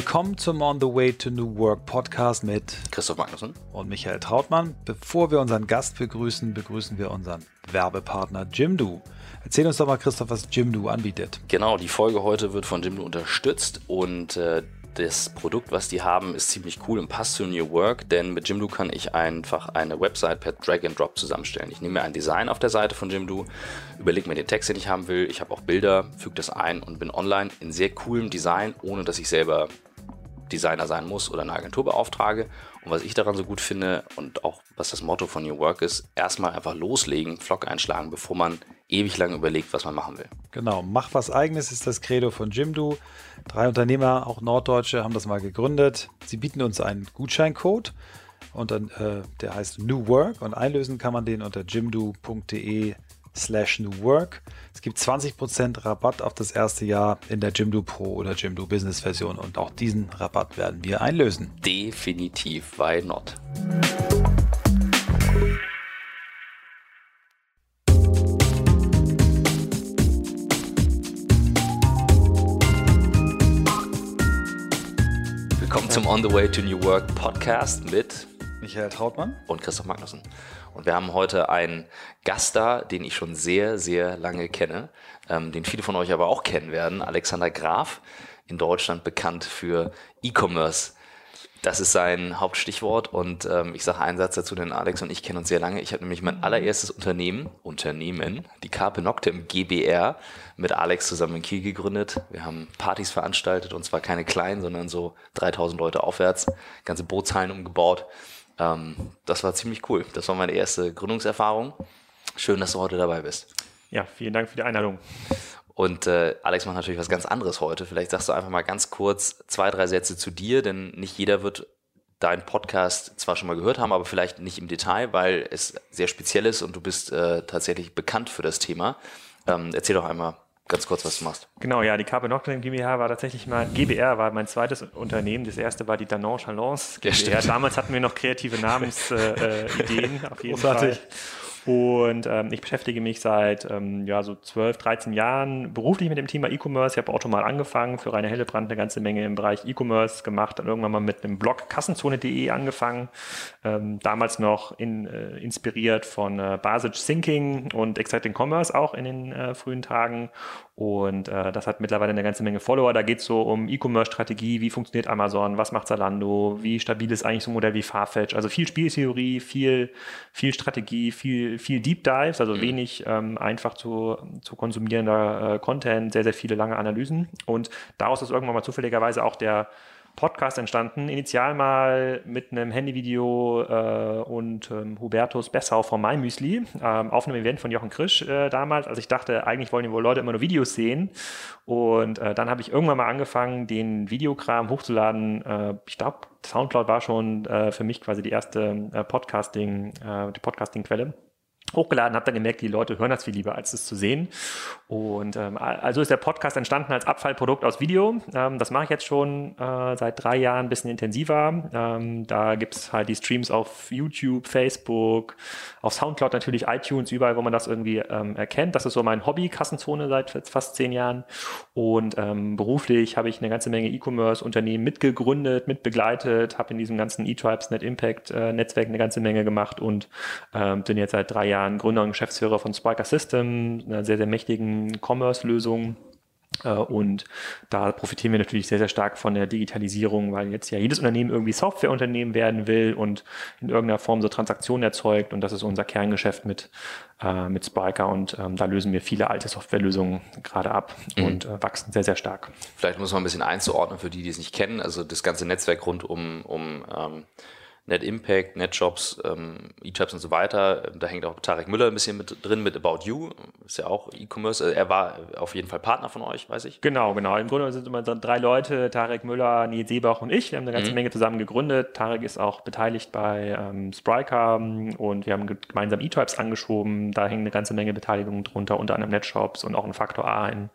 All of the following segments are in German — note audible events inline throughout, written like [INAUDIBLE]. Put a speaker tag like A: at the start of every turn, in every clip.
A: Willkommen zum On the Way to New Work Podcast mit
B: Christoph Magnussen
A: und Michael Trautmann. Bevor wir unseren Gast begrüßen, begrüßen wir unseren Werbepartner Jimdo. Erzähl uns doch mal, Christoph, was Jimdo anbietet.
B: Genau, die Folge heute wird von Jimdo unterstützt und äh, das Produkt, was die haben, ist ziemlich cool und passt zu New Work, denn mit Jimdo kann ich einfach eine Website per Drag and Drop zusammenstellen. Ich nehme mir ein Design auf der Seite von Jimdo, überlege mir den Text, den ich haben will. Ich habe auch Bilder, füge das ein und bin online in sehr coolem Design, ohne dass ich selber Designer sein muss oder eine Agentur beauftrage. Und was ich daran so gut finde und auch was das Motto von New Work ist, erstmal einfach loslegen, Vlog einschlagen, bevor man ewig lang überlegt, was man machen will.
A: Genau, mach was eigenes ist das Credo von Jimdo. Drei Unternehmer, auch Norddeutsche, haben das mal gegründet. Sie bieten uns einen Gutscheincode und dann, äh, der heißt New Work und einlösen kann man den unter jimdo.de slash New Work. Es gibt 20% Rabatt auf das erste Jahr in der Jimdo Pro oder Jimdo Business Version und auch diesen Rabatt werden wir einlösen.
B: Definitiv, why not? Willkommen zum On the Way to New Work Podcast mit
A: Michael Trautmann
B: und Christoph Magnussen. Und wir haben heute einen Gast da, den ich schon sehr, sehr lange kenne, ähm, den viele von euch aber auch kennen werden. Alexander Graf, in Deutschland bekannt für E-Commerce. Das ist sein Hauptstichwort und ähm, ich sage einen Satz dazu, denn Alex und ich kennen uns sehr lange. Ich habe nämlich mein allererstes Unternehmen, Unternehmen, die Carpe Noctem GBR, mit Alex zusammen in Kiel gegründet. Wir haben Partys veranstaltet und zwar keine kleinen, sondern so 3000 Leute aufwärts, ganze Bootshallen umgebaut ähm, das war ziemlich cool. Das war meine erste Gründungserfahrung. Schön, dass du heute dabei bist.
C: Ja, vielen Dank für die Einladung.
B: Und äh, Alex macht natürlich was ganz anderes heute. Vielleicht sagst du einfach mal ganz kurz zwei, drei Sätze zu dir, denn nicht jeder wird deinen Podcast zwar schon mal gehört haben, aber vielleicht nicht im Detail, weil es sehr speziell ist und du bist äh, tatsächlich bekannt für das Thema. Ähm, erzähl doch einmal ganz kurz, was du machst.
C: Genau, ja, die Carpe Noctem GmbH war tatsächlich mal, GBR war mein zweites Unternehmen. Das erste war die Danone Chalance GmbH. Ja, Damals hatten wir noch kreative [LAUGHS] Namensideen, äh, äh, auf jeden Großartig. Fall. Und ähm, ich beschäftige mich seit ähm, ja, so 12, 13 Jahren beruflich mit dem Thema E-Commerce. Ich habe auch schon mal angefangen, für Rainer Hellebrand eine ganze Menge im Bereich E-Commerce gemacht, dann irgendwann mal mit einem Blog kassenzone.de angefangen. Ähm, damals noch in, äh, inspiriert von äh, Basic Thinking und Exciting Commerce auch in den äh, frühen Tagen. Und äh, das hat mittlerweile eine ganze Menge Follower. Da geht es so um E-Commerce-Strategie, wie funktioniert Amazon, was macht Zalando, wie stabil ist eigentlich so ein Modell wie Farfetch. Also viel Spieltheorie, viel, viel Strategie, viel, viel Deep Dives, also mhm. wenig ähm, einfach zu, zu konsumierender äh, Content, sehr, sehr viele lange Analysen. Und daraus ist irgendwann mal zufälligerweise auch der Podcast entstanden. Initial mal mit einem Handyvideo äh, und ähm, Hubertus Bessau von MyMüsli ähm, auf einem Event von Jochen Krisch äh, damals. Also ich dachte, eigentlich wollen die wohl Leute immer nur Videos sehen. Und äh, dann habe ich irgendwann mal angefangen, den Videokram hochzuladen. Äh, ich glaube, Soundcloud war schon äh, für mich quasi die erste äh, Podcasting, äh, die Podcasting-Quelle hochgeladen, habe dann gemerkt, die Leute hören das viel lieber, als es zu sehen. Und ähm, also ist der Podcast entstanden als Abfallprodukt aus Video. Ähm, das mache ich jetzt schon äh, seit drei Jahren ein bisschen intensiver. Ähm, da gibt's halt die Streams auf YouTube, Facebook, auf Soundcloud natürlich, iTunes, überall, wo man das irgendwie ähm, erkennt. Das ist so mein Hobby, Kassenzone seit fast zehn Jahren. Und ähm, beruflich habe ich eine ganze Menge E-Commerce-Unternehmen mitgegründet, mitbegleitet, habe in diesem ganzen E-Tribes Net Impact äh, Netzwerk eine ganze Menge gemacht und ähm, bin jetzt seit drei Jahren Jahren Gründer und Geschäftsführer von Spiker System, einer sehr, sehr mächtigen Commerce-Lösung. Äh, und da profitieren wir natürlich sehr, sehr stark von der Digitalisierung, weil jetzt ja jedes Unternehmen irgendwie Softwareunternehmen werden will und in irgendeiner Form so Transaktionen erzeugt. Und das ist unser Kerngeschäft mit, äh, mit Spiker. Und ähm, da lösen wir viele alte Softwarelösungen gerade ab mhm. und äh, wachsen sehr, sehr stark.
B: Vielleicht muss man ein bisschen einzuordnen für die, die es nicht kennen. Also das ganze Netzwerk rund um, um ähm, Net Impact, NetJobs, ähm, E-Jobs und so weiter. Da hängt auch Tarek Müller ein bisschen mit drin mit About You. Ist ja auch E-Commerce. Also er war auf jeden Fall Partner von euch, weiß ich.
C: Genau, genau. Im Grunde sind immer so drei Leute, Tarek Müller, Nils Seebach und ich. Wir haben eine ganze mhm. Menge zusammen gegründet. Tarek ist auch beteiligt bei ähm, Spryker und wir haben gemeinsam E-Types angeschoben. Da hängen eine ganze Menge Beteiligungen drunter, unter anderem NetShops und auch ein Faktor A in,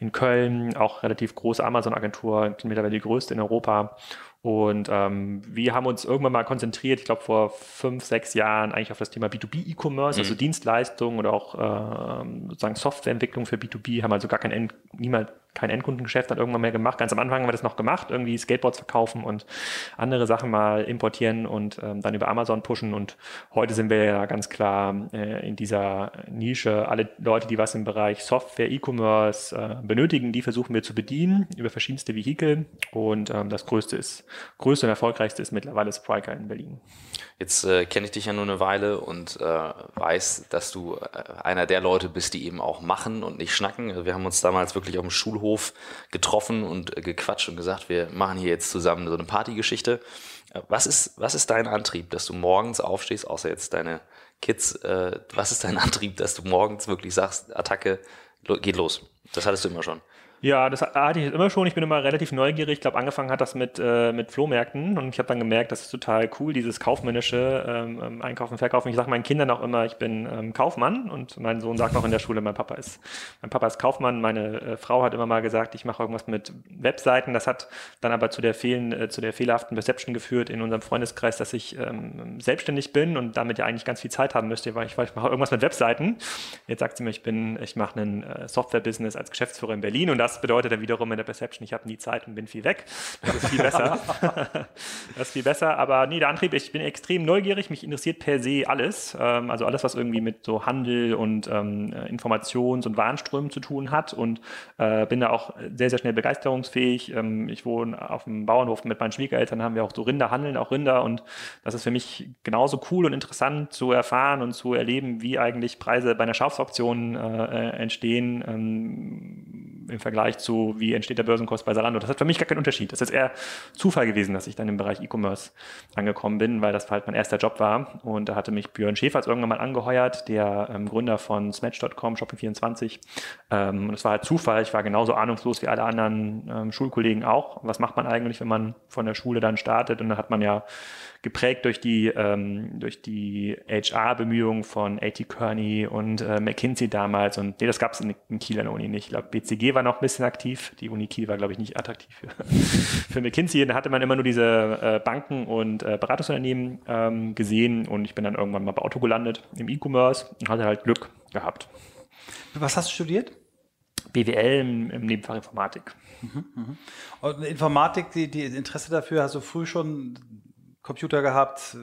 C: in Köln. Auch relativ große Amazon-Agentur, mittlerweile die größte in Europa. Und ähm, wir haben uns irgendwann mal konzentriert, ich glaube vor fünf, sechs Jahren, eigentlich auf das Thema B2B-E-Commerce, also mhm. also Dienstleistungen oder auch äh, sozusagen Softwareentwicklung für B2B, haben also gar kein End, niemals kein Endkundengeschäft dann irgendwann mehr gemacht. Ganz am Anfang haben wir das noch gemacht, irgendwie Skateboards verkaufen und andere Sachen mal importieren und ähm, dann über Amazon pushen. Und heute sind wir ja ganz klar äh, in dieser Nische. Alle Leute, die was im Bereich Software, E-Commerce äh, benötigen, die versuchen wir zu bedienen über verschiedenste Vehikel. Und ähm, das größte ist, größte und erfolgreichste ist mittlerweile Spriker in Berlin.
B: Jetzt äh, kenne ich dich ja nur eine Weile und äh, weiß, dass du äh, einer der Leute bist, die eben auch machen und nicht schnacken. Wir haben uns damals wirklich auf dem Schulhof getroffen und äh, gequatscht und gesagt, wir machen hier jetzt zusammen so eine Partygeschichte. Äh, was ist, was ist dein Antrieb, dass du morgens aufstehst, außer jetzt deine Kids, äh, was ist dein [LAUGHS] Antrieb, dass du morgens wirklich sagst, Attacke, geht los? Das hattest du immer schon.
C: Ja, das hatte ich immer schon. Ich bin immer relativ neugierig. Ich glaube, angefangen hat das mit, äh, mit Flohmärkten und ich habe dann gemerkt, das ist total cool, dieses kaufmännische ähm, ähm, Einkaufen, Verkaufen. Ich sage meinen Kindern auch immer, ich bin ähm, Kaufmann und mein Sohn sagt auch in der Schule, mein Papa ist, mein Papa ist Kaufmann. Meine äh, Frau hat immer mal gesagt, ich mache irgendwas mit Webseiten. Das hat dann aber zu der, fehlen, äh, zu der fehlerhaften Perception geführt in unserem Freundeskreis, dass ich ähm, selbstständig bin und damit ja eigentlich ganz viel Zeit haben müsste, weil ich, ich mache irgendwas mit Webseiten. Jetzt sagt sie mir, ich ich mache ein äh, Software-Business als Geschäftsführer in Berlin und das bedeutet dann wiederum in der Perception, ich habe nie Zeit und bin viel weg. Das ist viel besser. [LAUGHS] das ist viel besser. Aber nee, der Antrieb, ich bin extrem neugierig, mich interessiert per se alles. Ähm, also alles, was irgendwie mit so Handel und ähm, Informations- und Warenströmen zu tun hat und äh, bin da auch sehr, sehr schnell begeisterungsfähig. Ähm, ich wohne auf dem Bauernhof mit meinen Schwiegereltern, haben wir auch so Rinder, handeln auch Rinder und das ist für mich genauso cool und interessant zu erfahren und zu erleben, wie eigentlich Preise bei einer Schafsauktion äh, entstehen ähm, im Vergleich zu, wie entsteht der Börsenkurs bei Zalando. Das hat für mich gar keinen Unterschied. Das ist eher Zufall gewesen, dass ich dann im Bereich E-Commerce angekommen bin, weil das halt mein erster Job war. Und da hatte mich Björn Schäfer irgendwann mal angeheuert, der ähm, Gründer von Smatch.com, Shopping24. Ähm, und es war halt Zufall. Ich war genauso ahnungslos wie alle anderen ähm, Schulkollegen auch. Was macht man eigentlich, wenn man von der Schule dann startet? Und dann hat man ja geprägt durch die, ähm, durch die HR-Bemühungen von A.T. Kearney und äh, McKinsey damals. Und nee, das gab es in, in Kiel an der Uni nicht. Ich glaube, BCG war noch ein bisschen aktiv. Die Uni Kiel war, glaube ich, nicht attraktiv für, [LAUGHS] für McKinsey. Da hatte man immer nur diese äh, Banken und äh, Beratungsunternehmen ähm, gesehen. Und ich bin dann irgendwann mal bei Auto gelandet im E-Commerce und hatte halt Glück gehabt.
A: Was hast du studiert?
C: BWL im, im Nebenfach Informatik. Mhm,
A: mh. Und Informatik, die, die Interesse dafür hast du früh schon Computer gehabt,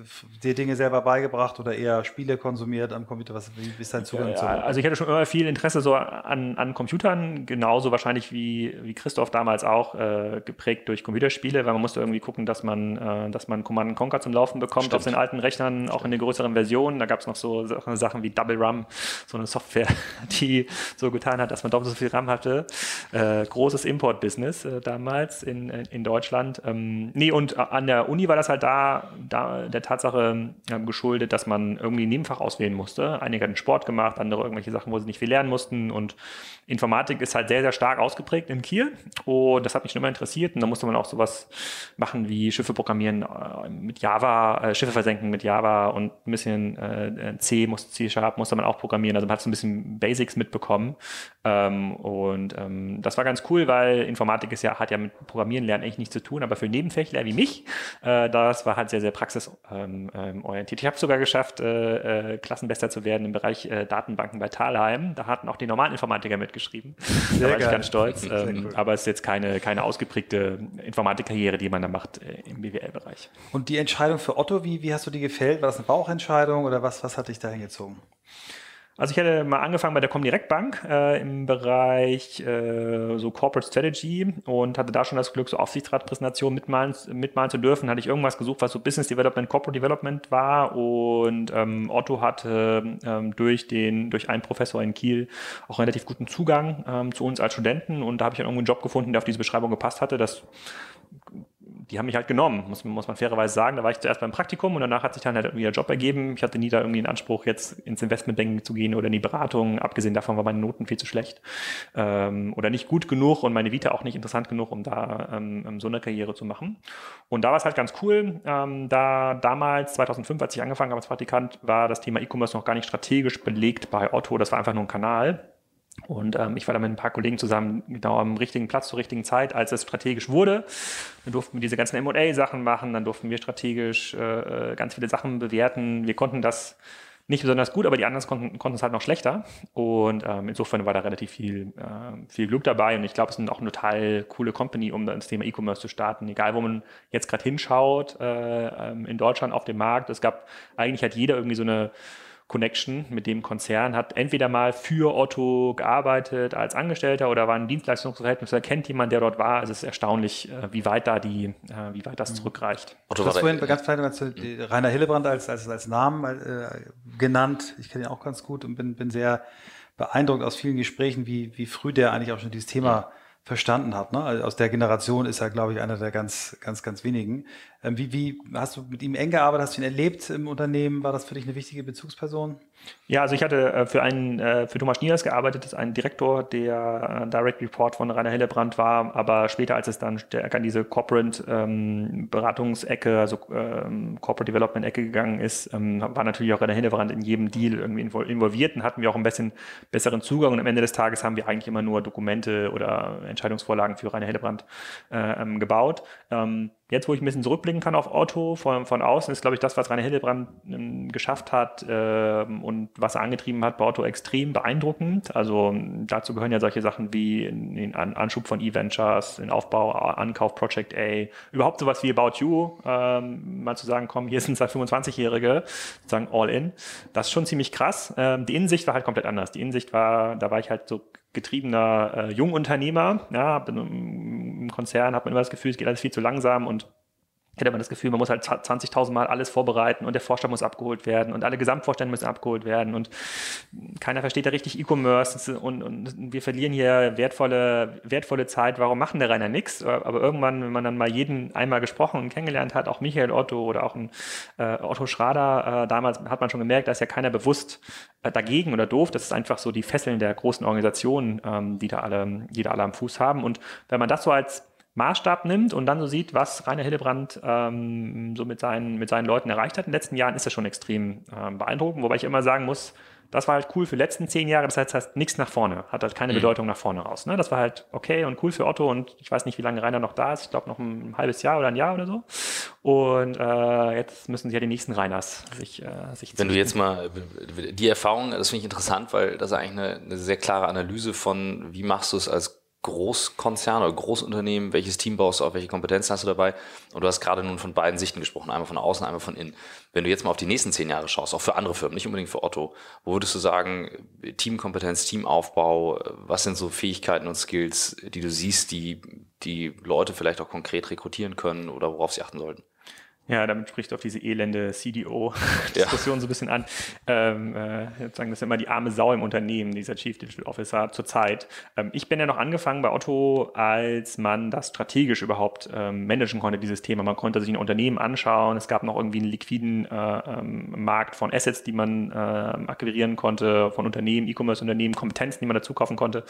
A: dir Dinge selber beigebracht oder eher Spiele konsumiert am Computer? Was, wie ist dein Zugang
C: ja,
A: zu?
C: Also ich hatte schon immer viel Interesse so an, an Computern, genauso wahrscheinlich wie, wie Christoph damals auch, äh, geprägt durch Computerspiele, weil man musste irgendwie gucken, dass man, äh, dass man Command Conquer zum Laufen bekommt Stimmt. auf den alten Rechnern, auch in den größeren Versionen. Da gab es noch so Sachen wie Double RAM, so eine Software, [LAUGHS] die so getan hat, dass man doppelt so viel RAM hatte. Äh, großes Import-Business äh, damals in, in Deutschland. Ähm, nee, und an der Uni war das halt da, da der Tatsache geschuldet, dass man irgendwie ein Nebenfach auswählen musste. Einige hatten Sport gemacht, andere irgendwelche Sachen, wo sie nicht viel lernen mussten. Und Informatik ist halt sehr, sehr stark ausgeprägt in Kiel. Und das hat mich schon immer interessiert. Und da musste man auch sowas machen wie Schiffe programmieren äh, mit Java, äh, Schiffe versenken mit Java und ein bisschen äh, C, muss, C-Sharp musste man auch programmieren. Also man hat so ein bisschen Basics mitbekommen. Ähm, und ähm, das war ganz cool, weil Informatik ist ja, hat ja mit Programmieren lernen eigentlich nichts zu tun, aber für Nebenfächler wie mich, das war halt sehr, sehr praxisorientiert. Ähm, ich habe es sogar geschafft, äh, äh, Klassenbester zu werden im Bereich äh, Datenbanken bei Thalheim. Da hatten auch die normalen Informatiker mitgeschrieben. Sehr da war geil. ich ganz stolz. Ähm, cool. Aber es ist jetzt keine, keine ausgeprägte Informatikkarriere, die man da macht äh, im BWL-Bereich.
A: Und die Entscheidung für Otto, wie, wie hast du die gefällt? War das eine Bauchentscheidung oder was, was hat dich da hingezogen?
C: Also ich hatte mal angefangen bei der Comdirect Bank äh, im Bereich äh, so Corporate Strategy und hatte da schon das Glück, so Aufsichtsratpräsentationen mitmalen, mitmalen zu dürfen. Hatte ich irgendwas gesucht, was so Business Development, Corporate Development war und ähm, Otto hatte ähm, durch den durch einen Professor in Kiel auch relativ guten Zugang ähm, zu uns als Studenten und da habe ich dann irgendwo einen Job gefunden, der auf diese Beschreibung gepasst hatte. Das die haben mich halt genommen, muss, muss man fairerweise sagen. Da war ich zuerst beim Praktikum und danach hat sich dann halt irgendwie der Job ergeben. Ich hatte nie da irgendwie einen Anspruch, jetzt ins Investmentbanking zu gehen oder in die Beratung. Abgesehen davon waren meine Noten viel zu schlecht ähm, oder nicht gut genug und meine Vita auch nicht interessant genug, um da ähm, so eine Karriere zu machen. Und da war es halt ganz cool. Ähm, da damals, 2005, als ich angefangen habe als Praktikant, war das Thema E-Commerce noch gar nicht strategisch belegt bei Otto. Das war einfach nur ein Kanal. Und ähm, ich war da mit ein paar Kollegen zusammen genau am richtigen Platz zur richtigen Zeit, als es strategisch wurde. Dann durften wir diese ganzen M&A-Sachen machen, dann durften wir strategisch äh, äh, ganz viele Sachen bewerten. Wir konnten das nicht besonders gut, aber die anderen konnten, konnten es halt noch schlechter. Und ähm, insofern war da relativ viel, äh, viel Glück dabei. Und ich glaube, es ist auch eine total coole Company, um das Thema E-Commerce zu starten. Egal, wo man jetzt gerade hinschaut, äh, ähm, in Deutschland auf dem Markt. Es gab, eigentlich hat jeder irgendwie so eine Connection mit dem Konzern, hat entweder mal für Otto gearbeitet als Angestellter oder war ein Dienstleistungsverhältnis oder kennt jemand, der dort war. Also es ist erstaunlich, äh, wie weit da die, äh, wie weit das mhm. zurückreicht.
A: Otto du hast vorhin ganz vielleicht Rainer Hillebrand als, als, als Namen äh, genannt. Ich kenne ihn auch ganz gut und bin, bin sehr beeindruckt aus vielen Gesprächen, wie, wie früh der eigentlich auch schon dieses Thema verstanden hat. Ne? Also aus der Generation ist er, glaube ich, einer der ganz, ganz, ganz wenigen. Ähm, wie, wie hast du mit ihm eng gearbeitet? Hast du ihn erlebt im Unternehmen? War das für dich eine wichtige Bezugsperson?
C: Ja, also ich hatte äh, für einen, äh, für Thomas Schniers gearbeitet, das ist ein Direktor, der äh, Direct Report von Rainer Hillebrand war, aber später, als es dann stärker an diese Corporate ähm, also ähm, Corporate Development Ecke gegangen ist, ähm, war natürlich auch Rainer Hillebrand in jedem Deal irgendwie involviert und hatten wir auch ein bisschen besseren Zugang und am Ende des Tages haben wir eigentlich immer nur Dokumente oder Entscheidungsvorlagen für Rainer Hillebrand äh, ähm, gebaut. Ähm, Jetzt, wo ich ein bisschen zurückblicken kann auf Otto von, von außen, ist, glaube ich, das, was Rainer Hildebrand ähm, geschafft hat äh, und was er angetrieben hat bei Otto extrem beeindruckend. Also dazu gehören ja solche Sachen wie den Anschub von E-Ventures, den Aufbau, Ankauf Project A, überhaupt sowas wie About You, ähm, mal zu sagen, komm, hier sind zwei 25-Jährige, sozusagen all in. Das ist schon ziemlich krass. Ähm, die Innensicht war halt komplett anders. Die Innensicht war, da war ich halt so getriebener äh, Jungunternehmer. Ja, im Konzern hat man immer das Gefühl, es geht alles viel zu langsam und hätte man das Gefühl, man muss halt 20.000 Mal alles vorbereiten und der Vorstand muss abgeholt werden und alle Gesamtvorstände müssen abgeholt werden und keiner versteht da richtig E-Commerce und, und, wir verlieren hier wertvolle, wertvolle Zeit. Warum machen der Rainer nichts? Aber irgendwann, wenn man dann mal jeden einmal gesprochen und kennengelernt hat, auch Michael Otto oder auch ein äh, Otto Schrader, äh, damals hat man schon gemerkt, da ist ja keiner bewusst äh, dagegen oder doof. Das ist einfach so die Fesseln der großen Organisationen, ähm, die da alle, die da alle am Fuß haben. Und wenn man das so als Maßstab nimmt und dann so sieht, was Rainer Hillebrand ähm, so mit seinen, mit seinen Leuten erreicht hat in den letzten Jahren, ist das schon extrem ähm, beeindruckend. Wobei ich immer sagen muss, das war halt cool für die letzten zehn Jahre, das heißt, das heißt nichts nach vorne, hat halt keine mhm. Bedeutung nach vorne raus. Ne? Das war halt okay und cool für Otto und ich weiß nicht, wie lange Rainer noch da ist, ich glaube noch ein halbes Jahr oder ein Jahr oder so. Und äh, jetzt müssen sie ja die nächsten Rainers sich, äh, sich
B: Wenn du jetzt mal die Erfahrung, das finde ich interessant, weil das ist eigentlich eine, eine sehr klare Analyse von, wie machst du es als Großkonzern oder Großunternehmen, welches Team baust du auf, welche Kompetenzen hast du dabei? Und du hast gerade nun von beiden Sichten gesprochen, einmal von außen, einmal von innen. Wenn du jetzt mal auf die nächsten zehn Jahre schaust, auch für andere Firmen, nicht unbedingt für Otto, wo würdest du sagen, Teamkompetenz, Teamaufbau, was sind so Fähigkeiten und Skills, die du siehst, die die Leute vielleicht auch konkret rekrutieren können oder worauf sie achten sollten?
C: Ja, damit spricht auf diese elende CDO-Diskussion ja. so ein bisschen an. Ähm, äh, sagen, das ist immer die arme Sau im Unternehmen, dieser Chief Digital Officer zurzeit. Ähm, ich bin ja noch angefangen bei Otto, als man das strategisch überhaupt ähm, managen konnte, dieses Thema. Man konnte sich ein Unternehmen anschauen. Es gab noch irgendwie einen liquiden äh, ähm, Markt von Assets, die man äh, akquirieren konnte, von Unternehmen, E-Commerce-Unternehmen, Kompetenzen, die man dazu kaufen konnte.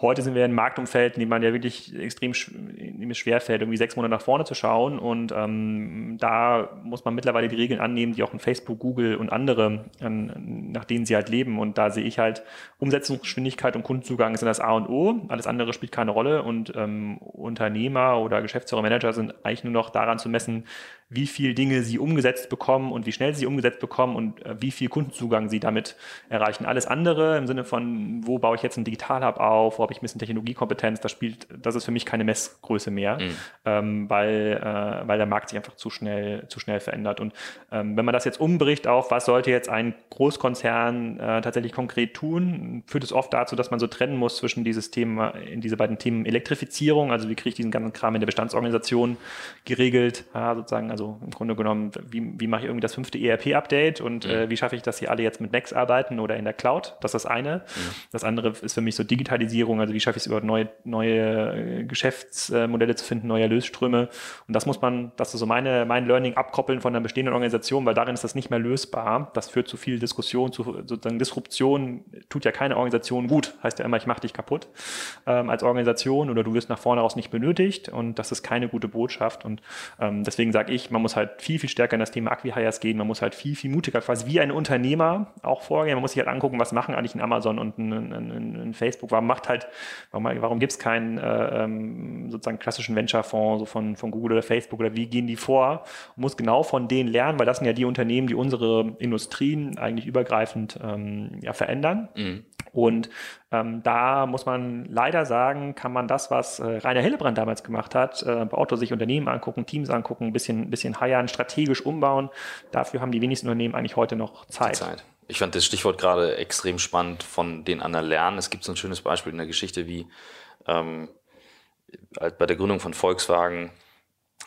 C: Heute sind wir in Marktumfelden, in dem man ja wirklich extrem schwer fällt, irgendwie sechs Monate nach vorne zu schauen. Und ähm, da muss man mittlerweile die Regeln annehmen, die auch in Facebook, Google und andere, ähm, nach denen sie halt leben. Und da sehe ich halt, Umsetzungsgeschwindigkeit und Kundenzugang sind das A und O. Alles andere spielt keine Rolle. Und ähm, Unternehmer oder Geschäftsführer, Manager sind eigentlich nur noch daran zu messen, wie viel Dinge sie umgesetzt bekommen und wie schnell sie umgesetzt bekommen und äh, wie viel Kundenzugang sie damit erreichen. Alles andere im Sinne von, wo baue ich jetzt einen Digital-Hub auf, wo habe ich ein bisschen Technologiekompetenz, das spielt, das ist für mich keine Messgröße mehr, mhm. ähm, weil, äh, weil der Markt sich einfach zu schnell, zu schnell verändert. Und ähm, wenn man das jetzt umbricht auf, was sollte jetzt ein Großkonzern äh, tatsächlich konkret tun, führt es oft dazu, dass man so trennen muss zwischen dieses Thema, in diese beiden Themen Elektrifizierung, also wie kriege ich diesen ganzen Kram in der Bestandsorganisation geregelt, äh, sozusagen, also im Grunde genommen, wie, wie mache ich irgendwie das fünfte ERP-Update und mhm. äh, wie schaffe ich, dass sie alle jetzt mit Next arbeiten oder in der Cloud? Das ist das eine. Mhm. Das andere ist für mich so Digitalisierung, also wie schaffe ich es überhaupt neue, neue Geschäftsmodelle zu finden, neue Lösströme. Und das muss man, das ist so meine, mein Learning abkoppeln von einer bestehenden Organisation, weil darin ist das nicht mehr lösbar. Das führt zu viel Diskussion, zu sozusagen Disruption, tut ja keine Organisation gut. Heißt ja immer, ich mache dich kaputt ähm, als Organisation oder du wirst nach vorne raus nicht benötigt und das ist keine gute Botschaft. Und ähm, deswegen sage ich, man muss halt viel, viel stärker in das Thema Acquihires gehen. Man muss halt viel, viel mutiger quasi wie ein Unternehmer auch vorgehen. Man muss sich halt angucken, was machen eigentlich ein Amazon und ein, ein, ein Facebook. Man macht halt warum, warum gibt es keinen äh, ähm, sozusagen klassischen Venture-Fonds so von, von Google oder Facebook oder wie gehen die vor? Man muss genau von denen lernen, weil das sind ja die Unternehmen, die unsere Industrien eigentlich übergreifend ähm, ja, verändern. Mhm. Und ähm, da muss man leider sagen, kann man das, was äh, Rainer Hillebrand damals gemacht hat, äh, bei Otto sich Unternehmen angucken, Teams angucken, ein bisschen, bisschen heiern, strategisch umbauen. Dafür haben die wenigsten Unternehmen eigentlich heute noch Zeit. Zeit.
B: Ich fand das Stichwort gerade extrem spannend von den anderen lernen. Es gibt so ein schönes Beispiel in der Geschichte, wie ähm, bei der Gründung von Volkswagen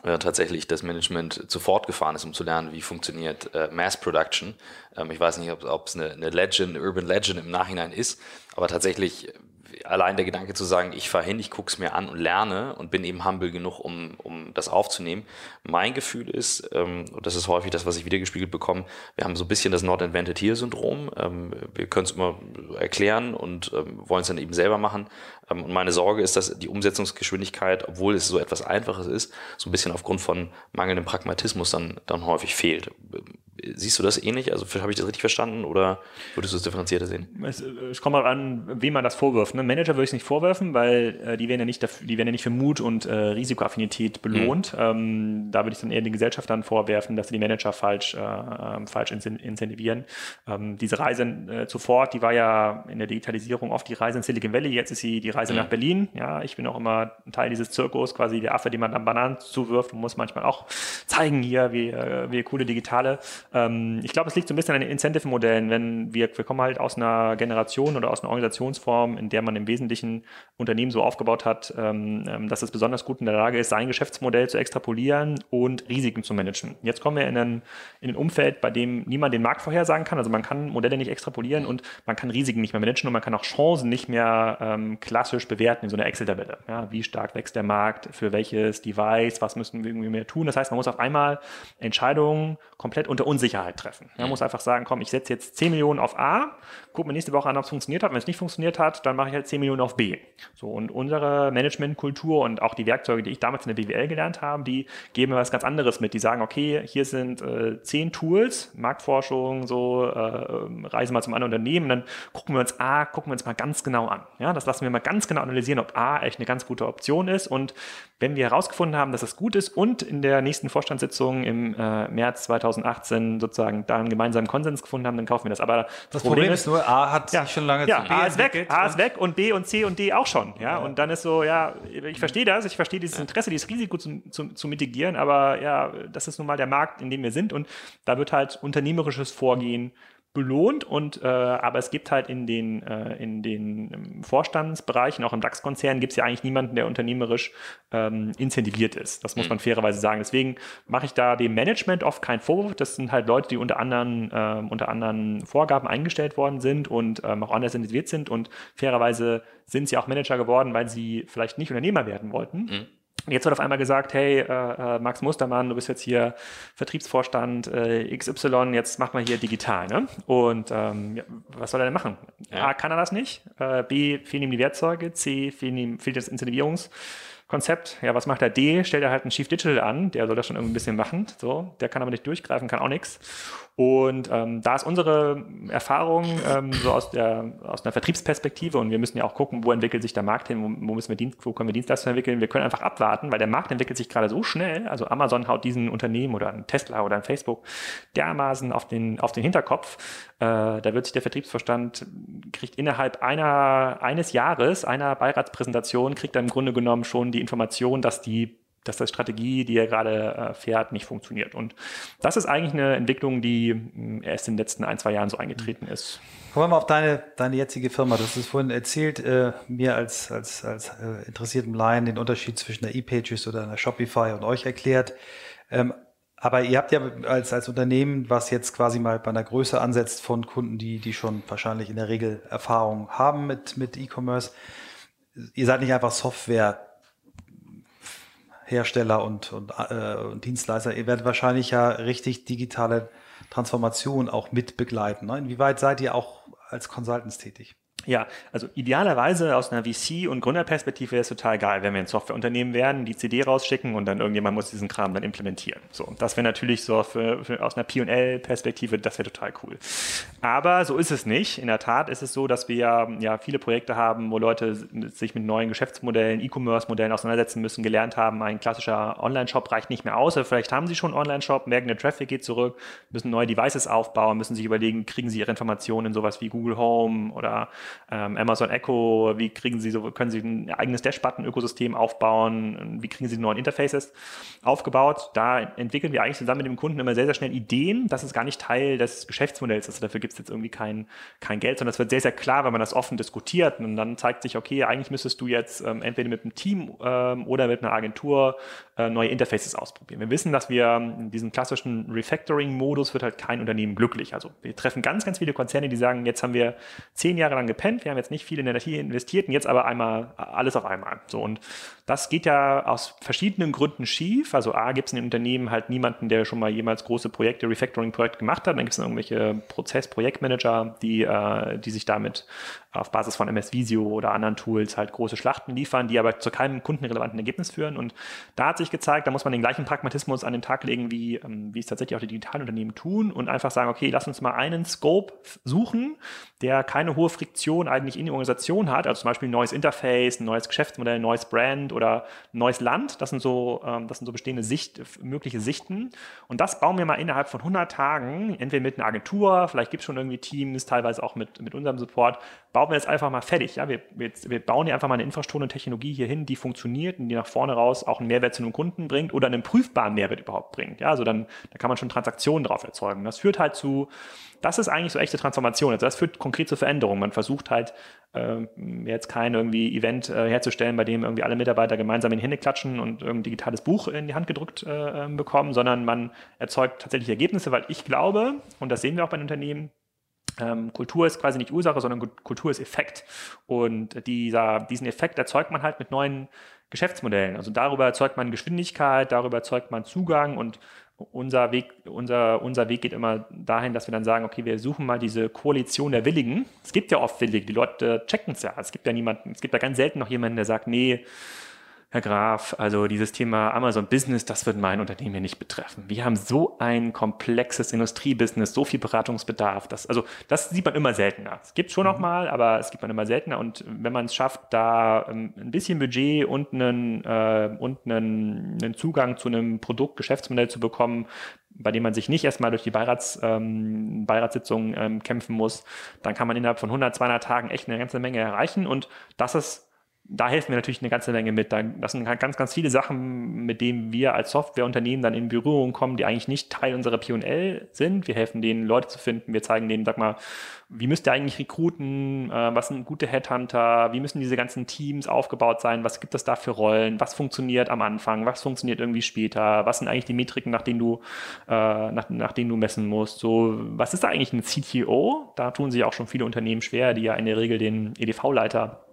B: äh, tatsächlich das Management zu fortgefahren ist, um zu lernen, wie funktioniert äh, Mass Production. Ähm, ich weiß nicht, ob es eine, eine Legend, eine Urban Legend im Nachhinein ist, aber tatsächlich allein der Gedanke zu sagen, ich fahre hin, ich gucke es mir an und lerne und bin eben humble genug, um, um das aufzunehmen. Mein Gefühl ist, ähm, und das ist häufig das, was ich wiedergespiegelt bekomme, wir haben so ein bisschen das Not Invented Here Syndrom. Ähm, wir können es immer erklären und ähm, wollen es dann eben selber machen. Ähm, und meine Sorge ist, dass die Umsetzungsgeschwindigkeit, obwohl es so etwas Einfaches ist, so ein bisschen aufgrund von mangelndem Pragmatismus dann, dann häufig fehlt. Siehst du das ähnlich? Also habe ich das richtig verstanden oder würdest du es differenzierter sehen?
C: Es, es kommt mal an, wem man das vorwirft. Ne? Manager würde ich es nicht vorwerfen, weil äh, die werden ja nicht dafür, die werden ja nicht für Mut und äh, Risikoaffinität belohnt. Mhm. Ähm, da würde ich dann eher den Gesellschaftern vorwerfen, dass sie die Manager falsch, äh, ähm, falsch incentivieren. Ähm, diese Reise äh, zuvor, die war ja in der Digitalisierung oft die Reise in Silicon Valley, jetzt ist sie die Reise mhm. nach Berlin. Ja, ich bin auch immer ein Teil dieses Zirkus, quasi der Affe, den man dann Bananen zuwirft und muss manchmal auch zeigen hier, wie, äh, wie coole Digitale. Ähm, ich glaube, es liegt so ein bisschen an den Incentive-Modellen, wenn wir, wir kommen halt aus einer Generation oder aus einer Organisationsform, in der man im Wesentlichen Unternehmen so aufgebaut hat, ähm, ähm, dass es besonders gut in der Lage ist, sein Geschäftsmodell zu extrapolieren und Risiken zu managen. Jetzt kommen wir in ein, in ein Umfeld, bei dem niemand den Markt vorhersagen kann. Also man kann Modelle nicht extrapolieren und man kann Risiken nicht mehr managen und man kann auch Chancen nicht mehr ähm, klassisch bewerten in so einer Excel-Tabelle. Ja, wie stark wächst der Markt, für welches Device, was müssen wir irgendwie mehr tun. Das heißt, man muss auf einmal Entscheidungen komplett unter Unsicherheit treffen. Man muss einfach sagen, komm, ich setze jetzt 10 Millionen auf A, gucke mir nächste Woche an, ob es funktioniert hat. Wenn es nicht funktioniert hat, dann mache ich halt 10 Millionen auf B. So, und unsere Managementkultur und auch die Werkzeuge, die ich damals in der BWL gelernt habe, die geben mir was ganz anderes mit. Die sagen, okay, hier sind äh, 10 Tools, Marktforschung, so, äh, reisen mal zum anderen Unternehmen, dann gucken wir uns A, gucken wir uns mal ganz genau an. Ja, das lassen wir mal ganz genau analysieren, ob A echt eine ganz gute Option ist. Und wenn wir herausgefunden haben, dass es gut ist und in der nächsten Vorstandssitzung im äh, März 2018 sozusagen da einen gemeinsamen Konsens gefunden haben, dann kaufen wir das. Aber
A: das, Problem, Problem, ist nur, A hat ja, schon lange
C: ja, zu B A ist weg, A ist weg und B und C und D auch schon. Ja, ja. und dann ist so, ja, ich verstehe das, ich verstehe dieses Interesse, dieses Risiko zu, zu, zu mitigieren, aber ja, das ist nun mal der Markt, in dem wir sind und da wird halt unternehmerisches Vorgehen belohnt und äh, aber es gibt halt in den äh, in den ähm, Vorstandsbereichen auch im DAX-Konzern gibt es ja eigentlich niemanden, der unternehmerisch ähm, incentiviert ist. Das muss mhm. man fairerweise sagen. Deswegen mache ich da dem Management oft keinen Vorwurf. Das sind halt Leute, die unter anderen äh, unter anderen Vorgaben eingestellt worden sind und ähm, auch anders incentiviert sind und fairerweise sind sie auch Manager geworden, weil sie vielleicht nicht Unternehmer werden wollten. Mhm Jetzt wird auf einmal gesagt, hey, äh, äh, Max Mustermann, du bist jetzt hier Vertriebsvorstand äh, XY, jetzt mach mal hier digital. Ne? Und ähm, ja, was soll er denn machen? Ja. A, kann er das nicht. Äh, B, fehlen ihm die Werkzeuge. C, fehlen ihm, fehlt das Incentivierungs- Konzept. Ja, was macht der D? Stellt er halt einen Chief Digital an, der soll das schon irgendwie ein bisschen machen. So, der kann aber nicht durchgreifen, kann auch nichts. Und ähm, da ist unsere Erfahrung ähm, so aus der aus einer Vertriebsperspektive und wir müssen ja auch gucken, wo entwickelt sich der Markt hin, wo, wo müssen wir Dienst, wo können wir Dienstleistungen entwickeln. Wir können einfach abwarten, weil der Markt entwickelt sich gerade so schnell. Also Amazon haut diesen Unternehmen oder ein Tesla oder ein Facebook dermaßen auf den auf den Hinterkopf. Äh, da wird sich der Vertriebsverstand kriegt innerhalb einer eines Jahres einer Beiratspräsentation kriegt er im Grunde genommen schon die Information, dass die dass die Strategie, die er gerade äh, fährt, nicht funktioniert. Und das ist eigentlich eine Entwicklung, die mh, hm, erst in den letzten ein, zwei Jahren so eingetreten ist.
A: Kommen wir mal auf deine, deine jetzige Firma. Du hast es vorhin erzählt, äh, mir als, als, als äh, interessierten Laien den Unterschied zwischen der ePages oder einer Shopify und euch erklärt. Ähm, aber ihr habt ja als, als Unternehmen, was jetzt quasi mal bei einer Größe ansetzt von Kunden, die, die schon wahrscheinlich in der Regel Erfahrung haben mit, mit E-Commerce, ihr seid nicht einfach Software Hersteller und, und, äh, und Dienstleister, ihr werdet wahrscheinlich ja richtig digitale Transformation auch mit begleiten. Ne? Inwieweit seid ihr auch als Consultants tätig?
C: Ja, also idealerweise aus einer VC- und Gründerperspektive wäre es total geil, wenn wir ein Softwareunternehmen werden, die CD rausschicken und dann irgendjemand muss diesen Kram dann implementieren. So, das wäre natürlich so für, für, aus einer P&L-Perspektive, das wäre total cool. Aber so ist es nicht. In der Tat ist es so, dass wir ja viele Projekte haben, wo Leute sich mit neuen Geschäftsmodellen, E-Commerce-Modellen auseinandersetzen müssen, gelernt haben, ein klassischer Online-Shop reicht nicht mehr aus. Oder vielleicht haben sie schon einen Online-Shop, merken, der Traffic geht zurück, müssen neue Devices aufbauen, müssen sich überlegen, kriegen sie ihre Informationen in sowas wie Google Home oder ähm, Amazon Echo, wie kriegen Sie so, können Sie ein eigenes Dash-Button-Ökosystem aufbauen, wie kriegen Sie die neuen Interfaces aufgebaut. Da entwickeln wir eigentlich zusammen mit dem Kunden immer sehr, sehr schnell Ideen. Das ist gar nicht Teil des Geschäftsmodells. Also dafür gibt es jetzt irgendwie kein, kein Geld, sondern es wird sehr, sehr klar, wenn man das offen diskutiert. Und dann zeigt sich, okay, eigentlich müsstest du jetzt ähm, entweder mit einem Team ähm, oder mit einer Agentur äh, neue Interfaces ausprobieren. Wir wissen, dass wir in diesem klassischen Refactoring-Modus wird halt kein Unternehmen glücklich. Also wir treffen ganz, ganz viele Konzerne, die sagen, jetzt haben wir zehn Jahre lang gepennt, wir haben jetzt nicht viel in Energie investiert und jetzt aber einmal alles auf einmal. So und das geht ja aus verschiedenen Gründen schief. Also A, gibt es in den Unternehmen halt niemanden, der schon mal jemals große Projekte, Refactoring-Projekte gemacht hat. Dann gibt es irgendwelche Prozess-Projektmanager, die, äh, die sich damit auf Basis von MS Visio oder anderen Tools halt große Schlachten liefern, die aber zu keinem kundenrelevanten Ergebnis führen. Und da hat sich gezeigt, da muss man den gleichen Pragmatismus an den Tag legen, wie, ähm, wie es tatsächlich auch die digitalen Unternehmen tun und einfach sagen, okay, lass uns mal einen Scope suchen, der keine hohe Friktion eigentlich in die Organisation hat, also zum Beispiel ein neues Interface, ein neues Geschäftsmodell, ein neues Brand oder ein neues Land. Das sind so, ähm, das sind so bestehende Sicht, mögliche Sichten. Und das bauen wir mal innerhalb von 100 Tagen, entweder mit einer Agentur, vielleicht gibt es schon irgendwie Teams, teilweise auch mit, mit unserem Support, bauen wir jetzt einfach mal fertig. Ja? Wir, wir, wir bauen hier einfach mal eine Infrastruktur und Technologie hier hin, die funktioniert und die nach vorne raus auch einen Mehrwert zu einem Kunden bringt oder einen prüfbaren Mehrwert überhaupt bringt. Ja? Also dann da kann man schon Transaktionen drauf erzeugen. Das führt halt zu, das ist eigentlich so echte Transformation. Also das führt konkret zu Veränderungen. Man versucht halt äh, jetzt kein irgendwie Event äh, herzustellen, bei dem irgendwie alle Mitarbeiter gemeinsam in die Hände klatschen und ein digitales Buch in die Hand gedrückt äh, bekommen, sondern man erzeugt tatsächlich Ergebnisse, weil ich glaube, und das sehen wir auch bei den Unternehmen, ähm, Kultur ist quasi nicht Ursache, sondern Kultur ist Effekt. Und dieser, diesen Effekt erzeugt man halt mit neuen Geschäftsmodellen. Also darüber erzeugt man Geschwindigkeit, darüber erzeugt man Zugang und unser Weg, unser, unser Weg geht immer dahin, dass wir dann sagen, okay, wir suchen mal diese Koalition der Willigen. Es gibt ja oft Willige, die Leute checken es ja. Es gibt ja niemanden, es gibt ja ganz selten noch jemanden, der sagt, nee, Herr Graf, also dieses Thema Amazon Business, das wird mein Unternehmen hier nicht betreffen. Wir haben so ein komplexes Industriebusiness, so viel Beratungsbedarf. Das, also das sieht man immer seltener. Es gibt schon mhm. noch mal, aber es gibt man immer seltener. Und wenn man es schafft, da ähm, ein bisschen Budget und einen, äh, und einen, einen Zugang zu einem Produkt, Geschäftsmodell zu bekommen, bei dem man sich nicht erstmal durch die Beirats, ähm, Beiratssitzung ähm, kämpfen muss, dann kann man innerhalb von 100, 200 Tagen echt eine ganze Menge erreichen. Und das ist da helfen wir natürlich eine ganze Menge mit. Das sind ganz, ganz viele Sachen, mit denen wir als Softwareunternehmen dann in Berührung kommen, die eigentlich nicht Teil unserer P&L sind. Wir helfen denen, Leute zu finden. Wir zeigen denen, sag mal, wie müsst ihr eigentlich rekruten? Äh, was sind gute Headhunter? Wie müssen diese ganzen Teams aufgebaut sein? Was gibt es da für Rollen? Was funktioniert am Anfang? Was funktioniert irgendwie später? Was sind eigentlich die Metriken, nach denen du, äh, nach, nach denen du messen musst? So, was ist da eigentlich ein CTO? Da tun sich auch schon viele Unternehmen schwer, die ja in der Regel den EDV-Leiter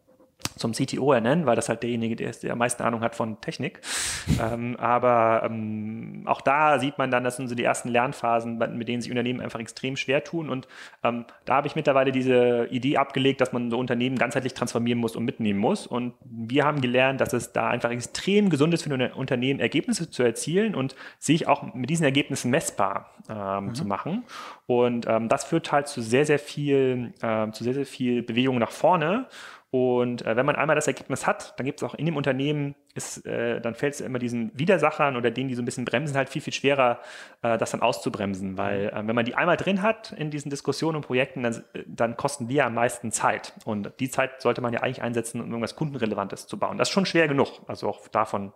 C: zum CTO ernennen, weil das halt derjenige der ist, der am meisten Ahnung hat von Technik. [LAUGHS] ähm, aber ähm, auch da sieht man dann, das sind so die ersten Lernphasen, mit denen sich Unternehmen einfach extrem schwer tun. Und ähm, da habe ich mittlerweile diese Idee abgelegt, dass man so Unternehmen ganzheitlich transformieren muss und mitnehmen muss. Und wir haben gelernt, dass es da einfach extrem gesund ist für ein Unternehmen, Ergebnisse zu erzielen und sich auch mit diesen Ergebnissen messbar ähm, mhm. zu machen. Und ähm, das führt halt zu sehr, sehr viel, äh, zu sehr, sehr viel Bewegung nach vorne. Und äh, wenn man einmal das Ergebnis hat, dann gibt es auch in dem Unternehmen, ist, äh, dann fällt es immer diesen Widersachern oder denen, die so ein bisschen bremsen, halt viel, viel schwerer, äh, das dann auszubremsen. Weil äh, wenn man die einmal drin hat in diesen Diskussionen und Projekten, dann, dann kosten die ja am meisten Zeit. Und die Zeit sollte man ja eigentlich einsetzen, um irgendwas Kundenrelevantes zu bauen. Das ist schon schwer genug. Also auch davon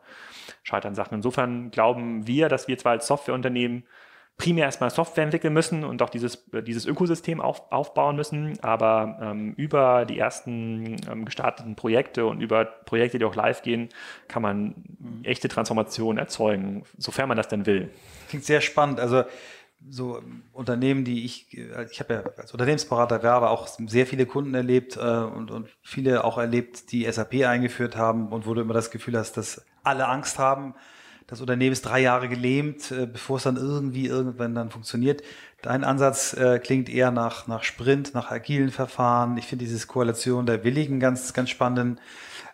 C: scheitern Sachen. Insofern glauben wir, dass wir zwar als Softwareunternehmen primär erstmal Software entwickeln müssen und auch dieses, dieses Ökosystem auf, aufbauen müssen, aber ähm, über die ersten ähm, gestarteten Projekte und über Projekte, die auch live gehen, kann man echte Transformation erzeugen, sofern man das denn will.
A: Klingt sehr spannend. Also so Unternehmen, die ich, ich habe ja als Unternehmensberater Werbe auch sehr viele Kunden erlebt äh, und, und viele auch erlebt, die SAP eingeführt haben und wo du immer das Gefühl hast, dass alle Angst haben, das Unternehmen ist drei Jahre gelähmt, äh, bevor es dann irgendwie irgendwann dann funktioniert. Dein Ansatz äh, klingt eher nach, nach Sprint, nach agilen Verfahren. Ich finde dieses Koalition der Willigen ganz, ganz spannenden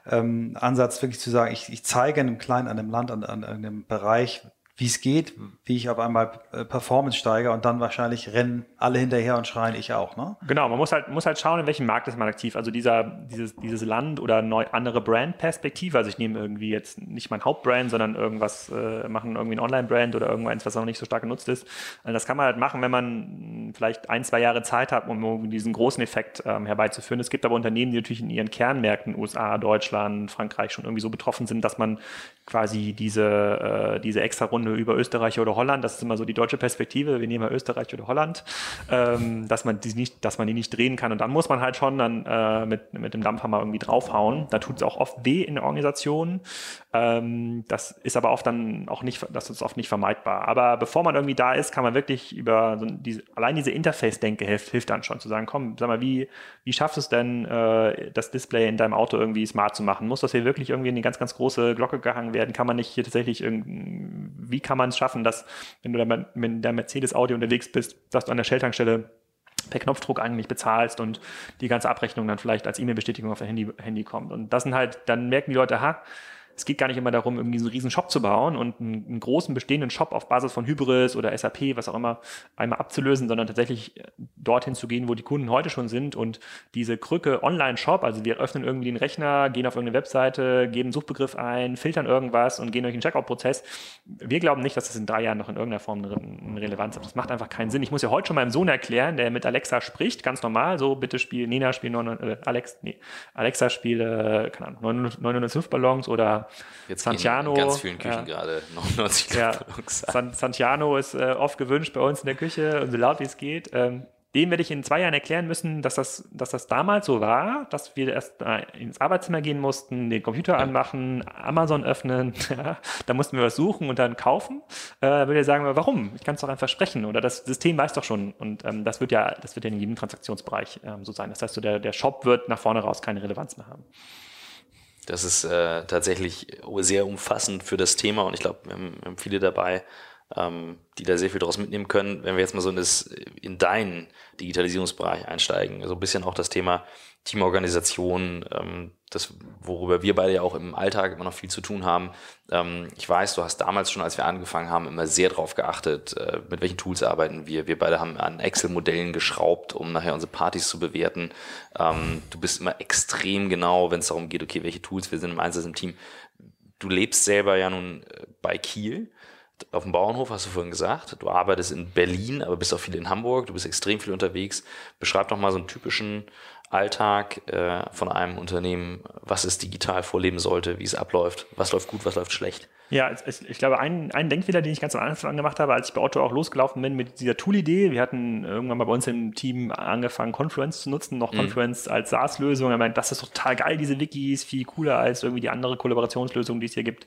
A: ähm, Ansatz, wirklich zu sagen, ich, ich zeige einem Kleinen, einem Land, an, an einem Bereich, wie es geht, wie ich auf einmal äh, Performance steige und dann wahrscheinlich rennen alle hinterher und schreien ich auch. Ne?
C: Genau, man muss halt, muss halt schauen, in welchem Markt ist man aktiv. Also dieser, dieses, dieses Land oder neu, andere Brand-Perspektive. Also ich nehme irgendwie jetzt nicht mein Hauptbrand, sondern irgendwas, äh, machen irgendwie ein Online-Brand oder irgendwas, was noch nicht so stark genutzt ist. Also das kann man halt machen, wenn man vielleicht ein, zwei Jahre Zeit hat, um diesen großen Effekt ähm, herbeizuführen. Es gibt aber Unternehmen, die natürlich in ihren Kernmärkten, USA, Deutschland, Frankreich schon irgendwie so betroffen sind, dass man quasi diese, äh, diese extra Runde über Österreich oder Holland, das ist immer so die deutsche Perspektive, wir nehmen mal Österreich oder Holland, ähm, dass man die nicht, dass man die nicht drehen kann. Und dann muss man halt schon dann äh, mit, mit dem Dampfhammer irgendwie draufhauen. Da tut es auch oft weh in der Organisation. Ähm, das ist aber oft dann auch nicht, das ist oft nicht vermeidbar. Aber bevor man irgendwie da ist, kann man wirklich über so diese, allein diese Interface-Denke hilft, hilft dann schon zu sagen, komm, sag mal, wie, wie schaffst du es denn, äh, das Display in deinem Auto irgendwie smart zu machen? Muss das hier wirklich irgendwie in eine ganz, ganz große Glocke gehangen werden? Kann man nicht hier tatsächlich irgendwie, wie kann man es schaffen, dass, wenn du da mit der Mercedes-Audio unterwegs bist, dass du an der Shell-Tankstelle per Knopfdruck eigentlich bezahlst und die ganze Abrechnung dann vielleicht als E-Mail-Bestätigung auf dein Handy, Handy kommt. Und das sind halt, dann merken die Leute, ha, es geht gar nicht immer darum, irgendwie so einen riesen Shop zu bauen und einen, einen, großen bestehenden Shop auf Basis von Hybris oder SAP, was auch immer, einmal abzulösen, sondern tatsächlich äh, dorthin zu gehen, wo die Kunden heute schon sind und diese Krücke Online-Shop, also wir öffnen irgendwie den Rechner, gehen auf irgendeine Webseite, geben einen Suchbegriff ein, filtern irgendwas und gehen durch den Checkout-Prozess. Wir glauben nicht, dass das in drei Jahren noch in irgendeiner Form eine Relevanz hat. Das macht einfach keinen Sinn. Ich muss ja heute schon meinem Sohn erklären, der mit Alexa spricht, ganz normal, so bitte spiel, Nina spiel 900, äh, Alex, nee, Alexa spiel, äh, keine Ahnung, 905 Ballons oder
B: Jetzt Santiano. In ganz vielen Küchen [LAUGHS] ja. gerade 99
C: ja. San, Santiano ist äh, oft gewünscht bei uns in der Küche und so laut wie es geht. Ähm, dem werde ich in zwei Jahren erklären müssen, dass das, dass das damals so war, dass wir erst äh, ins Arbeitszimmer gehen mussten, den Computer ja. anmachen, Amazon öffnen, [LAUGHS] ja, da mussten wir was suchen und dann kaufen. Äh, würde er sagen, warum? Ich kann es doch einfach sprechen oder das System weiß doch schon. Und ähm, das wird ja, das wird ja in jedem Transaktionsbereich ähm, so sein. Das heißt, so der, der Shop wird nach vorne raus keine Relevanz mehr haben.
B: Das ist äh, tatsächlich sehr umfassend für das Thema und ich glaube, wir, wir haben, viele dabei, ähm, die da sehr viel daraus mitnehmen können. Wenn wir jetzt mal so in, das, in deinen Digitalisierungsbereich einsteigen, so ein bisschen auch das Thema Teamorganisation, ähm, das, worüber wir beide ja auch im Alltag immer noch viel zu tun haben. Ähm, ich weiß, du hast damals schon, als wir angefangen haben, immer sehr darauf geachtet, äh, mit welchen Tools arbeiten wir. Wir beide haben an Excel-Modellen geschraubt, um nachher unsere Partys zu bewerten. Ähm, du bist immer extrem genau, wenn es darum geht, okay, welche Tools wir sind im Einsatz im Team. Du lebst selber ja nun äh, bei Kiel auf dem Bauernhof, hast du vorhin gesagt. Du arbeitest in Berlin, aber bist auch viel in Hamburg. Du bist extrem viel unterwegs. Beschreib doch mal so einen typischen Alltag äh, von einem Unternehmen, was es digital vorleben sollte, wie es abläuft, was läuft gut, was läuft schlecht.
C: Ja, ich, ich glaube, ein, ein Denkfehler, den ich ganz am Anfang gemacht habe, als ich bei Otto auch losgelaufen bin mit dieser Tool-Idee, wir hatten irgendwann mal bei uns im Team angefangen, Confluence zu nutzen, noch mhm. Confluence als SaaS-Lösung. Er meint, das ist total geil, diese Wikis, viel cooler als irgendwie die andere Kollaborationslösung, die es hier gibt.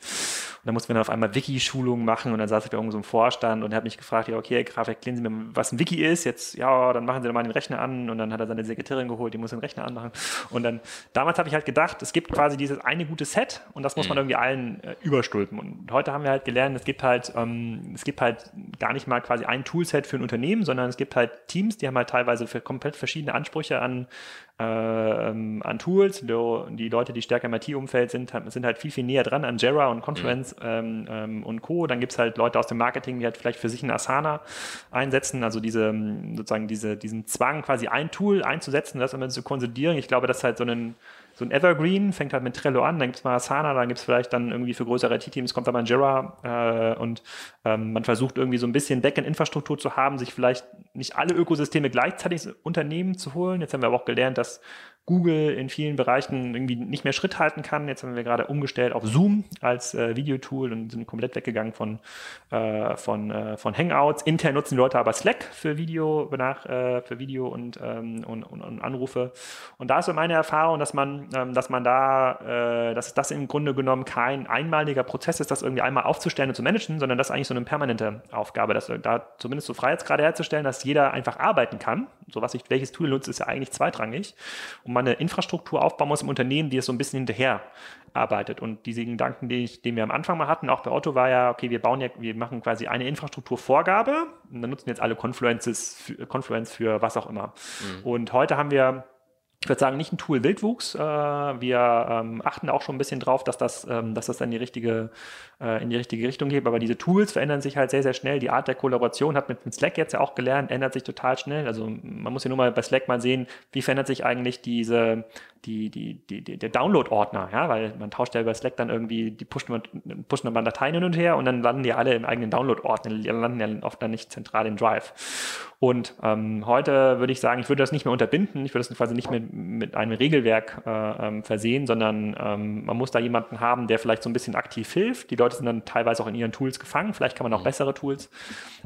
C: Und dann mussten wir dann auf einmal Wiki-Schulungen machen und dann saß ich bei irgendeinem so Vorstand und er hat mich gefragt, ja, okay, Graf, erklären Sie mir, was ein Wiki ist. Jetzt, ja, dann machen Sie doch mal den Rechner an und dann hat er seine Sekretärin geholt, die muss den Rechner anmachen. Und dann, damals habe ich halt gedacht, es gibt quasi dieses eine gute Set und das muss man mhm. irgendwie allen äh, überstülpen. Und heute haben wir halt gelernt, es gibt halt, ähm, es gibt halt gar nicht mal quasi ein Toolset für ein Unternehmen, sondern es gibt halt Teams, die haben halt teilweise für komplett verschiedene Ansprüche an, an Tools. Die Leute, die stärker im IT-Umfeld sind, sind halt viel, viel näher dran an Jira und Confluence mhm. ähm, ähm, und Co. Dann gibt es halt Leute aus dem Marketing, die halt vielleicht für sich ein Asana einsetzen, also diese, sozusagen diese, diesen Zwang, quasi ein Tool einzusetzen, das immer zu konsolidieren. Ich glaube, das ist halt so ein so ein Evergreen, fängt halt mit Trello an, dann gibt es mal Asana, dann gibt es vielleicht dann irgendwie für größere IT-Teams kommt da mal ein Jira äh, und ähm, man versucht irgendwie so ein bisschen Backend-Infrastruktur zu haben, sich vielleicht nicht alle Ökosysteme gleichzeitig Unternehmen zu holen. Jetzt haben wir aber auch gelernt, dass Google in vielen Bereichen irgendwie nicht mehr Schritt halten kann. Jetzt haben wir gerade umgestellt auf Zoom als äh, Videotool und sind komplett weggegangen von, äh, von, äh, von Hangouts. Intern nutzen die Leute aber Slack für Video, nach, äh, für Video und, ähm, und, und, und, Anrufe. Und da ist so meine Erfahrung, dass man, ähm, dass man da, äh, dass das im Grunde genommen kein einmaliger Prozess ist, das irgendwie einmal aufzustellen und zu managen, sondern das ist eigentlich so eine permanente Aufgabe, dass da zumindest so Freiheitsgrade herzustellen, dass jeder einfach arbeiten kann. so was ich, welches Tool nutze, ist ja eigentlich zweitrangig. Und man eine Infrastruktur aufbauen muss im Unternehmen, die es so ein bisschen hinterher arbeitet. Und diese Gedanken, die, ich, den wir am Anfang mal hatten, auch bei Otto, war ja, okay, wir bauen ja, wir machen quasi eine Infrastrukturvorgabe und dann nutzen jetzt alle Confluences, für, Confluence für was auch immer. Mhm. Und heute haben wir ich würde sagen, nicht ein Tool Wildwuchs. Äh, wir ähm, achten auch schon ein bisschen drauf, dass das, ähm, dass das dann die richtige, äh, in die richtige Richtung geht. Aber diese Tools verändern sich halt sehr, sehr schnell. Die Art der Kollaboration hat mit, mit Slack jetzt ja auch gelernt, ändert sich total schnell. Also man muss ja nur mal bei Slack mal sehen, wie verändert sich eigentlich diese, die, die, die, die der Download-Ordner, ja, weil man tauscht ja über Slack dann irgendwie, die pushen, pushen dann Dateien hin und her und dann landen die alle im eigenen Download-Ordner, die landen ja oft dann nicht zentral im Drive. Und ähm, heute würde ich sagen, ich würde das nicht mehr unterbinden, ich würde das quasi nicht mehr mit einem Regelwerk äh, ähm, versehen, sondern ähm, man muss da jemanden haben, der vielleicht so ein bisschen aktiv hilft. Die Leute sind dann teilweise auch in ihren Tools gefangen, vielleicht kann man auch mhm. bessere Tools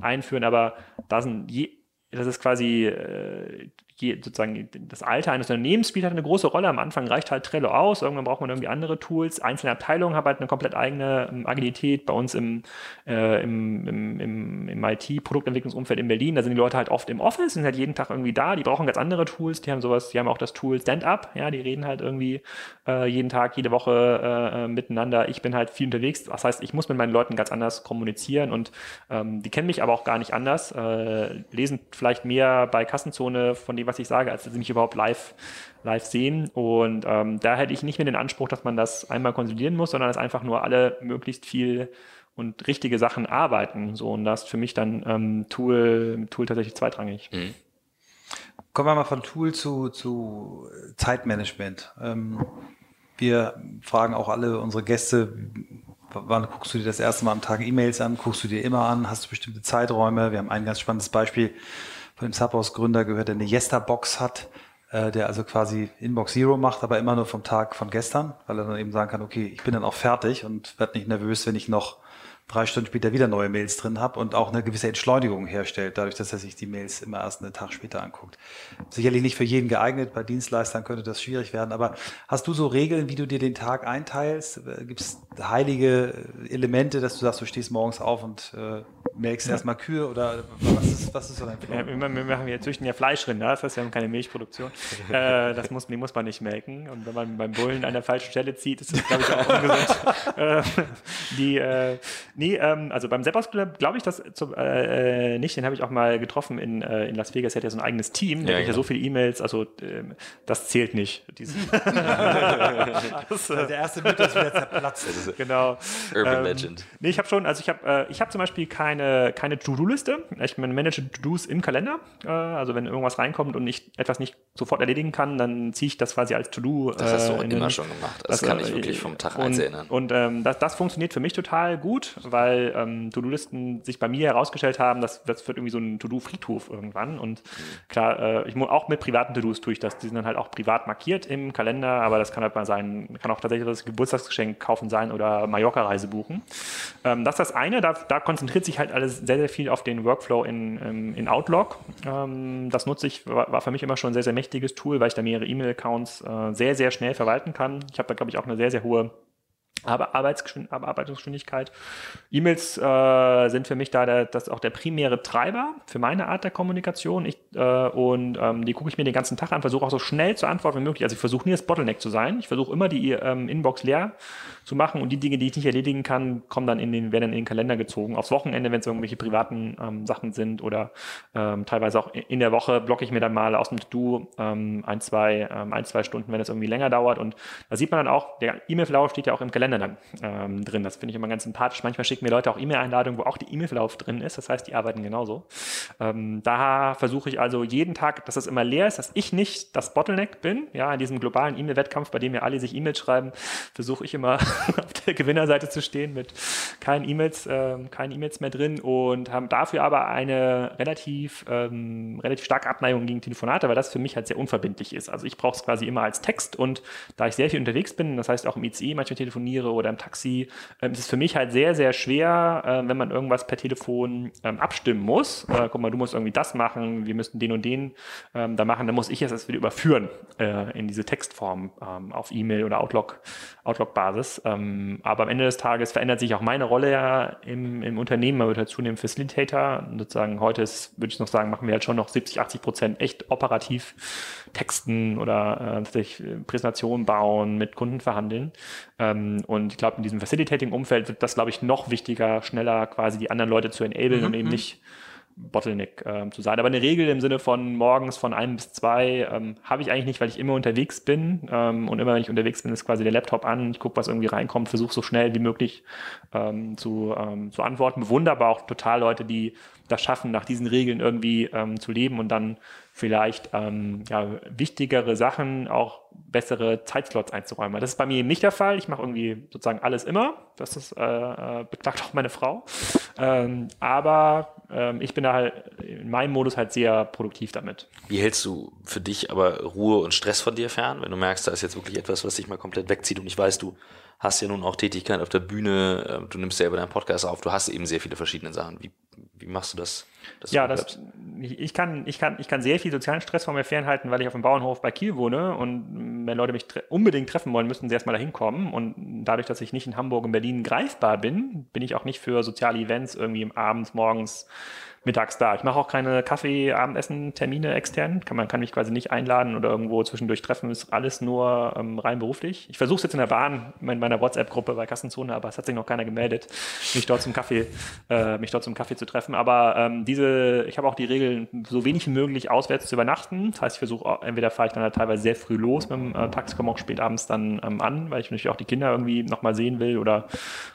C: einführen, aber da sind je, das ist quasi äh, sozusagen das Alter eines Unternehmens spielt halt eine große Rolle. Am Anfang reicht halt Trello aus, irgendwann braucht man irgendwie andere Tools. Einzelne Abteilungen haben halt eine komplett eigene ähm, Agilität. Bei uns im, äh, im, im, im, im IT-Produktentwicklungsumfeld in Berlin, da sind die Leute halt oft im Office, sind halt jeden Tag irgendwie da, die brauchen ganz andere Tools, die haben sowas, die haben auch das Tool Stand-Up, ja, die reden halt irgendwie äh, jeden Tag, jede Woche äh, äh miteinander. Ich bin halt viel unterwegs, das heißt, ich muss mit meinen Leuten ganz anders kommunizieren und ähm, die kennen mich aber auch gar nicht anders, äh, lesen vielleicht mehr bei Kassenzone von dem was ich sage, als dass sie mich überhaupt live, live sehen. Und ähm, da hätte ich nicht mehr den Anspruch, dass man das einmal konsolidieren muss, sondern dass einfach nur alle möglichst viel und richtige Sachen arbeiten. So, und das ist für mich dann ähm, Tool, Tool tatsächlich zweitrangig. Mhm.
A: Kommen wir mal von Tool zu, zu Zeitmanagement. Ähm, wir fragen auch alle unsere Gäste, wann guckst du dir das erste Mal am Tag E-Mails an? Guckst du dir immer an? Hast du bestimmte Zeiträume? Wir haben ein ganz spannendes Beispiel von dem Subhouse-Gründer gehört, der eine Yesta-Box hat, äh, der also quasi Inbox Zero macht, aber immer nur vom Tag von gestern, weil er dann eben sagen kann, okay, ich bin dann auch fertig und werde nicht nervös, wenn ich noch drei Stunden später wieder neue Mails drin habe und auch eine gewisse Entschleunigung herstellt, dadurch, dass er sich die Mails immer erst einen Tag später anguckt. Sicherlich nicht für jeden geeignet, bei Dienstleistern könnte das schwierig werden, aber hast du so Regeln, wie du dir den Tag einteilst? Gibt es heilige Elemente, dass du sagst, du stehst morgens auf und äh, melkst ja. erstmal Kühe oder was ist, was ist so dein
C: Plan? Ja, wir, machen, wir züchten ja Fleischrinder, das heißt, wir haben keine Milchproduktion. äh, das muss, die muss man nicht melken und wenn man beim Bullen an der falschen Stelle zieht, ist das, glaube ich, auch ungesund. [LAUGHS] äh, die, äh, Nee, ähm, also beim Seppers glaube ich das zu, äh, nicht. Den habe ich auch mal getroffen in, äh, in Las Vegas. Er hat ja so ein eigenes Team. Der ja, hat ja so viele E-Mails. Also äh, das zählt nicht. [LAUGHS]
A: das, äh, [LAUGHS] der erste Mythos wieder zerplatzt.
C: genau. Urban ähm, Legend. Nee, ich habe schon, also ich habe äh, ich hab zum Beispiel keine, keine To-Do-Liste. Ich manage To-Dos im Kalender. Äh, also wenn irgendwas reinkommt und ich etwas nicht sofort erledigen kann, dann ziehe ich das quasi als To-Do.
B: Das hast du auch immer schon gemacht. Das, das kann ich wirklich vom Tag
C: eins
B: erinnern.
C: Und ähm, das, das funktioniert für mich total gut, weil ähm, To-Do-Listen sich bei mir herausgestellt haben, dass das wird irgendwie so ein To-Do-Friedhof irgendwann. Und klar, äh, ich auch mit privaten To-Dos tue ich das. Die sind dann halt auch privat markiert im Kalender, aber das kann halt mal sein, kann auch tatsächlich das Geburtstagsgeschenk kaufen sein oder Mallorca-Reise buchen. Ähm, das ist das eine, da, da, konzentriert sich halt alles sehr, sehr viel auf den Workflow in, in, in Outlook. Ähm, das nutze ich, war, für mich immer schon ein sehr, sehr mächtiges Tool, weil ich da mehrere E-Mail-Accounts äh, sehr, sehr schnell verwalten kann. Ich habe da, glaube ich, auch eine sehr, sehr hohe Arbeitsgeschwindigkeit. E-Mails äh, sind für mich da der, das auch der primäre Treiber für meine Art der Kommunikation. Ich, äh, und ähm, die gucke ich mir den ganzen Tag an, versuche auch so schnell zu antworten wie möglich. Also ich versuche nie das Bottleneck zu sein. Ich versuche immer die ähm, Inbox leer zu machen und die Dinge, die ich nicht erledigen kann, kommen dann in den, werden dann in den Kalender gezogen. Aufs Wochenende, wenn es irgendwelche privaten ähm, Sachen sind oder ähm, teilweise auch in der Woche blocke ich mir dann mal aus dem To-Do ähm, ein, zwei, ähm, ein, zwei Stunden, wenn es irgendwie länger dauert. Und da sieht man dann auch, der E-Mail-Verlauf steht ja auch im Kalender dann ähm, drin. Das finde ich immer ganz sympathisch. Manchmal schicken mir Leute auch E-Mail-Einladungen, wo auch die E-Mail-Verlauf drin ist. Das heißt, die arbeiten genauso. Ähm, da versuche ich also jeden Tag, dass das immer leer ist, dass ich nicht das Bottleneck bin. Ja, in diesem globalen E-Mail-Wettkampf, bei dem ja alle sich E-Mails schreiben, versuche ich immer [LAUGHS] auf der Gewinnerseite zu stehen mit keinen E-Mails, äh, keinen E-Mails mehr drin und haben dafür aber eine relativ, ähm, relativ starke Abneigung gegen Telefonate, weil das für mich halt sehr unverbindlich ist. Also ich brauche es quasi immer als Text und da ich sehr viel unterwegs bin, das heißt auch im ICE manchmal telefoniere oder im Taxi, ähm, ist es für mich halt sehr, sehr schwer, äh, wenn man irgendwas per Telefon ähm, abstimmen muss. Äh, guck mal, du musst irgendwie das machen, wir müssen den und den ähm, da machen, dann muss ich es wieder überführen äh, in diese Textform ähm, auf E-Mail oder Outlook, Outlook-Basis. Ähm, aber am Ende des Tages verändert sich auch meine Rolle ja im, im Unternehmen, man wird halt zunehmend Facilitator. Und sozusagen heute ist, würde ich noch sagen, machen wir halt schon noch 70, 80 Prozent echt operativ Texten oder äh, Präsentationen bauen, mit Kunden verhandeln. Ähm, und ich glaube, in diesem Facilitating-Umfeld wird das, glaube ich, noch wichtiger, schneller quasi die anderen Leute zu enablen mhm. und eben mhm. nicht Bottleneck äh, zu sein. Aber eine Regel im Sinne von morgens von ein bis zwei ähm, habe ich eigentlich nicht, weil ich immer unterwegs bin. Ähm, und immer wenn ich unterwegs bin, ist quasi der Laptop an. Ich gucke, was irgendwie reinkommt, versuche so schnell wie möglich ähm, zu, ähm, zu antworten. Bewundere aber auch total Leute, die das schaffen, nach diesen Regeln irgendwie ähm, zu leben und dann vielleicht ähm, ja, wichtigere Sachen, auch bessere Zeitslots einzuräumen. Das ist bei mir nicht der Fall. Ich mache irgendwie sozusagen alles immer. Das ist, äh, äh, beklagt auch meine Frau. Ähm, aber ähm, ich bin da halt in meinem Modus halt sehr produktiv damit.
B: Wie hältst du für dich aber Ruhe und Stress von dir fern, wenn du merkst, da ist jetzt wirklich etwas, was dich mal komplett wegzieht und ich weiß, du hast ja nun auch Tätigkeit auf der Bühne, äh, du nimmst selber deinen Podcast auf, du hast eben sehr viele verschiedene Sachen. Wie, wie machst du das?
C: ja, das, ich, kann, ich, kann, ich kann sehr viel sozialen Stress von mir fernhalten, weil ich auf dem Bauernhof bei Kiel wohne und wenn Leute mich tre unbedingt treffen wollen, müssen sie erstmal dahin kommen und dadurch, dass ich nicht in Hamburg und Berlin greifbar bin, bin ich auch nicht für soziale Events irgendwie abends, morgens mittags da. Ich mache auch keine Kaffee, Abendessen, Termine extern. Kann, man kann mich quasi nicht einladen oder irgendwo zwischendurch treffen. Ist alles nur ähm, rein beruflich. Ich versuche es jetzt in der Bahn, in meiner WhatsApp-Gruppe bei Kassenzone, aber es hat sich noch keiner gemeldet, mich dort zum Kaffee, äh, mich dort zum Kaffee zu treffen. Aber ähm, diese, ich habe auch die Regel, so wenig wie möglich auswärts zu übernachten. Das heißt, ich versuche, entweder fahre ich dann halt teilweise sehr früh los mit dem äh, Taxi, komme auch spät abends dann ähm, an, weil ich natürlich auch die Kinder irgendwie nochmal sehen will oder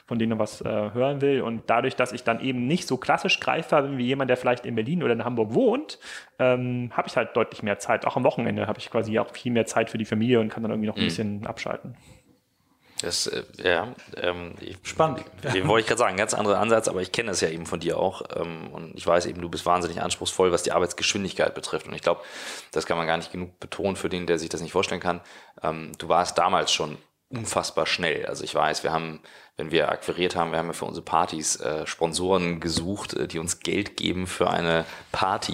C: von denen noch was äh, hören will. Und dadurch, dass ich dann eben nicht so klassisch greifbar bin wie jemand, jemand, der vielleicht in Berlin oder in Hamburg wohnt, ähm, habe ich halt deutlich mehr Zeit. Auch am Wochenende habe ich quasi auch viel mehr Zeit für die Familie und kann dann irgendwie noch ein mhm. bisschen abschalten.
B: Das, äh, ja, ähm, ich, spannend. Ja. Wollte ich gerade sagen, ganz anderer Ansatz, aber ich kenne das ja eben von dir auch. Ähm, und ich weiß eben, du bist wahnsinnig anspruchsvoll, was die Arbeitsgeschwindigkeit betrifft. Und ich glaube, das kann man gar nicht genug betonen für den, der sich das nicht vorstellen kann. Ähm, du warst damals schon unfassbar schnell. Also ich weiß, wir haben wenn wir akquiriert haben, wir haben ja für unsere Partys äh, Sponsoren gesucht, äh, die uns Geld geben für eine Party.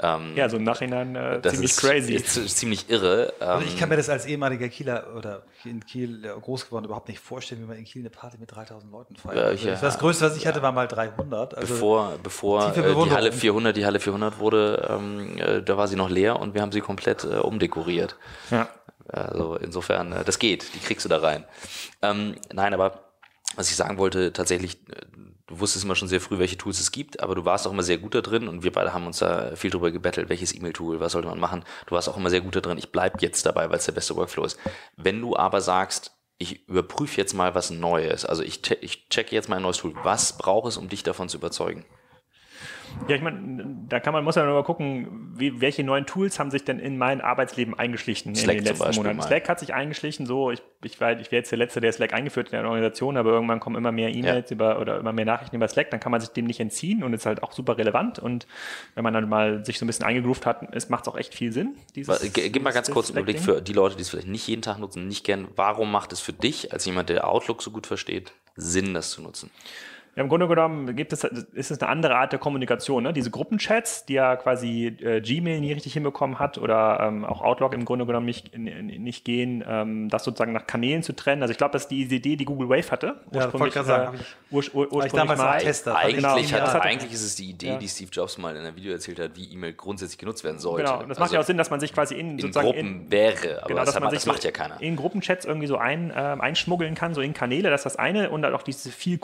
C: Ähm, ja, so im Nachhinein äh, ziemlich ist, crazy.
B: Ist ziemlich irre.
A: Ähm, also ich kann mir das als ehemaliger Kieler oder in Kiel groß geworden überhaupt nicht vorstellen, wie man in Kiel eine Party mit 3000 Leuten feiert. Also ja, das Größte, was ich hatte, war mal 300.
B: Also bevor bevor äh, die Halle 400, die Halle 400 wurde, ähm, äh, da war sie noch leer und wir haben sie komplett äh, umdekoriert. Ja. Also insofern, das geht, die kriegst du da rein. Ähm, nein, aber was ich sagen wollte, tatsächlich, du wusstest immer schon sehr früh, welche Tools es gibt, aber du warst auch immer sehr gut da drin und wir beide haben uns da viel drüber gebettelt, welches E-Mail-Tool, was sollte man machen. Du warst auch immer sehr gut da drin. Ich bleib jetzt dabei, weil es der beste Workflow ist. Wenn du aber sagst, ich überprüfe jetzt mal was Neues, also ich, ich checke jetzt mal ein neues Tool, was braucht es, um dich davon zu überzeugen?
C: Ja, ich meine, da kann man, muss man mal gucken, wie, welche neuen Tools haben sich denn in mein Arbeitsleben eingeschlichen Slack in den letzten Monaten. Mal. Slack hat sich eingeschlichen, so, ich, ich, war, ich wäre jetzt der Letzte, der Slack eingeführt in der Organisation, aber irgendwann kommen immer mehr E-Mails ja. über oder immer mehr Nachrichten über Slack, dann kann man sich dem nicht entziehen und ist halt auch super relevant. Und wenn man dann mal sich so ein bisschen eingegroovt hat, macht es auch echt viel Sinn.
B: Dieses, Gib mal ganz kurz einen Überblick für die Leute, die es vielleicht nicht jeden Tag nutzen, nicht gern, warum macht es für dich, als jemand, der Outlook so gut versteht, Sinn, das zu nutzen?
C: Ja, Im Grunde genommen gibt es, ist es eine andere Art der Kommunikation. Ne? Diese Gruppenchats, die ja quasi äh, Gmail nie richtig hinbekommen hat oder ähm, auch Outlook im Grunde genommen nicht, nicht gehen, ähm, das sozusagen nach Kanälen zu trennen. Also ich glaube, das ist die Idee, die Google Wave hatte.
A: Ja, wollte gerade sagen.
B: Äh, ur, ur, ursprünglich damals mal. Tester. Eigentlich, genau, hat, eigentlich ist es die Idee, ja. die Steve Jobs mal in einem Video erzählt hat, wie E-Mail grundsätzlich genutzt werden sollte.
C: Genau, das also macht ja auch Sinn, dass man sich quasi in,
B: in Gruppen in, wäre,
C: aber genau, das, man das macht ja keiner. In Gruppenchats irgendwie so ein, äh, einschmuggeln kann, so in Kanäle, das ist das eine und dann auch diese viel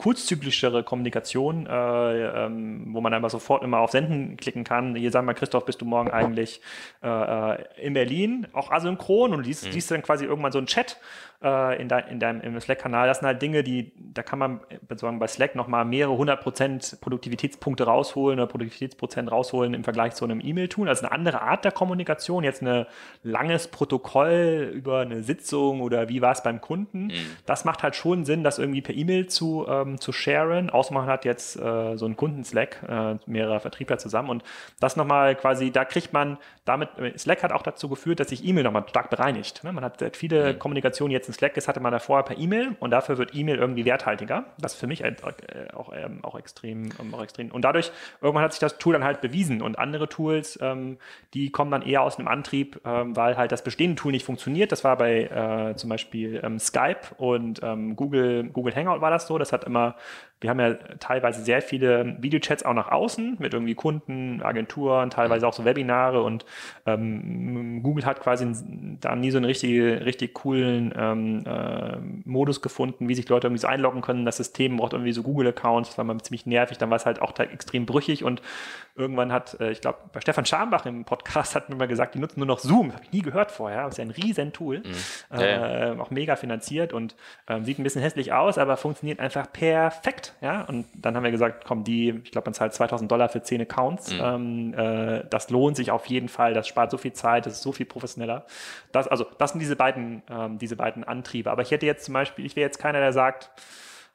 C: kurzzyklischere Kommunikation äh, ähm, wo man einfach sofort immer auf Senden klicken kann. Hier sagen wir, Christoph, bist du morgen eigentlich äh, äh in Berlin, auch asynchron und liest, mhm. liest dann quasi irgendwann so einen Chat äh, in, dein, in deinem Slack-Kanal. Das sind halt Dinge, die, da kann man sozusagen bei Slack nochmal mehrere hundert Prozent Produktivitätspunkte rausholen oder Produktivitätsprozent rausholen im Vergleich zu einem E-Mail-Tool. Also eine andere Art der Kommunikation. Jetzt ein langes Protokoll über eine Sitzung oder wie war es beim Kunden. Mhm. Das macht halt schon Sinn, das irgendwie per E-Mail zu, ähm, zu sharen. Außer man hat jetzt äh, so einen Kunden-Slack, äh, mehrerer Vertriebler zusammen. Und das nochmal quasi, da kriegt man damit, Slack hat auch dazu geführt, dass sich E-Mail nochmal stark bereinigt. Ne? Man hat viele mhm. Kommunikationen jetzt in Slack, das hatte man da vorher per E-Mail und dafür wird E-Mail irgendwie werthaltiger. Das ist für mich halt, äh, auch, ähm, auch, extrem, ähm, auch extrem. Und dadurch, irgendwann hat sich das Tool dann halt bewiesen und andere Tools, ähm, die kommen dann eher aus einem Antrieb, ähm, weil halt das bestehende Tool nicht funktioniert. Das war bei äh, zum Beispiel ähm, Skype und ähm, Google, Google Hangout war das so. Das hat immer wir haben ja teilweise sehr viele Videochats auch nach außen mit irgendwie Kunden, Agenturen, teilweise auch so Webinare und ähm, Google hat quasi da nie so einen richtig, richtig coolen ähm, äh, Modus gefunden, wie sich Leute irgendwie so einloggen können. Das System braucht irgendwie so Google-Accounts, das war mal ziemlich nervig, dann war es halt auch extrem brüchig und irgendwann hat, äh, ich glaube, bei Stefan Schambach im Podcast hat mir mal gesagt, die nutzen nur noch Zoom. Das habe ich nie gehört vorher. Das ist ja ein riesen Tool. Mhm. Äh, auch mega finanziert und äh, sieht ein bisschen hässlich aus, aber funktioniert einfach perfekt. Ja, und dann haben wir gesagt, komm, die, ich glaube, man zahlt 2000 Dollar für 10 Accounts. Mhm. Ähm, äh, das lohnt sich auf jeden Fall. Das spart so viel Zeit, das ist so viel professioneller. Das, also, das sind diese beiden, ähm, diese beiden Antriebe. Aber ich hätte jetzt zum Beispiel, ich wäre jetzt keiner, der sagt,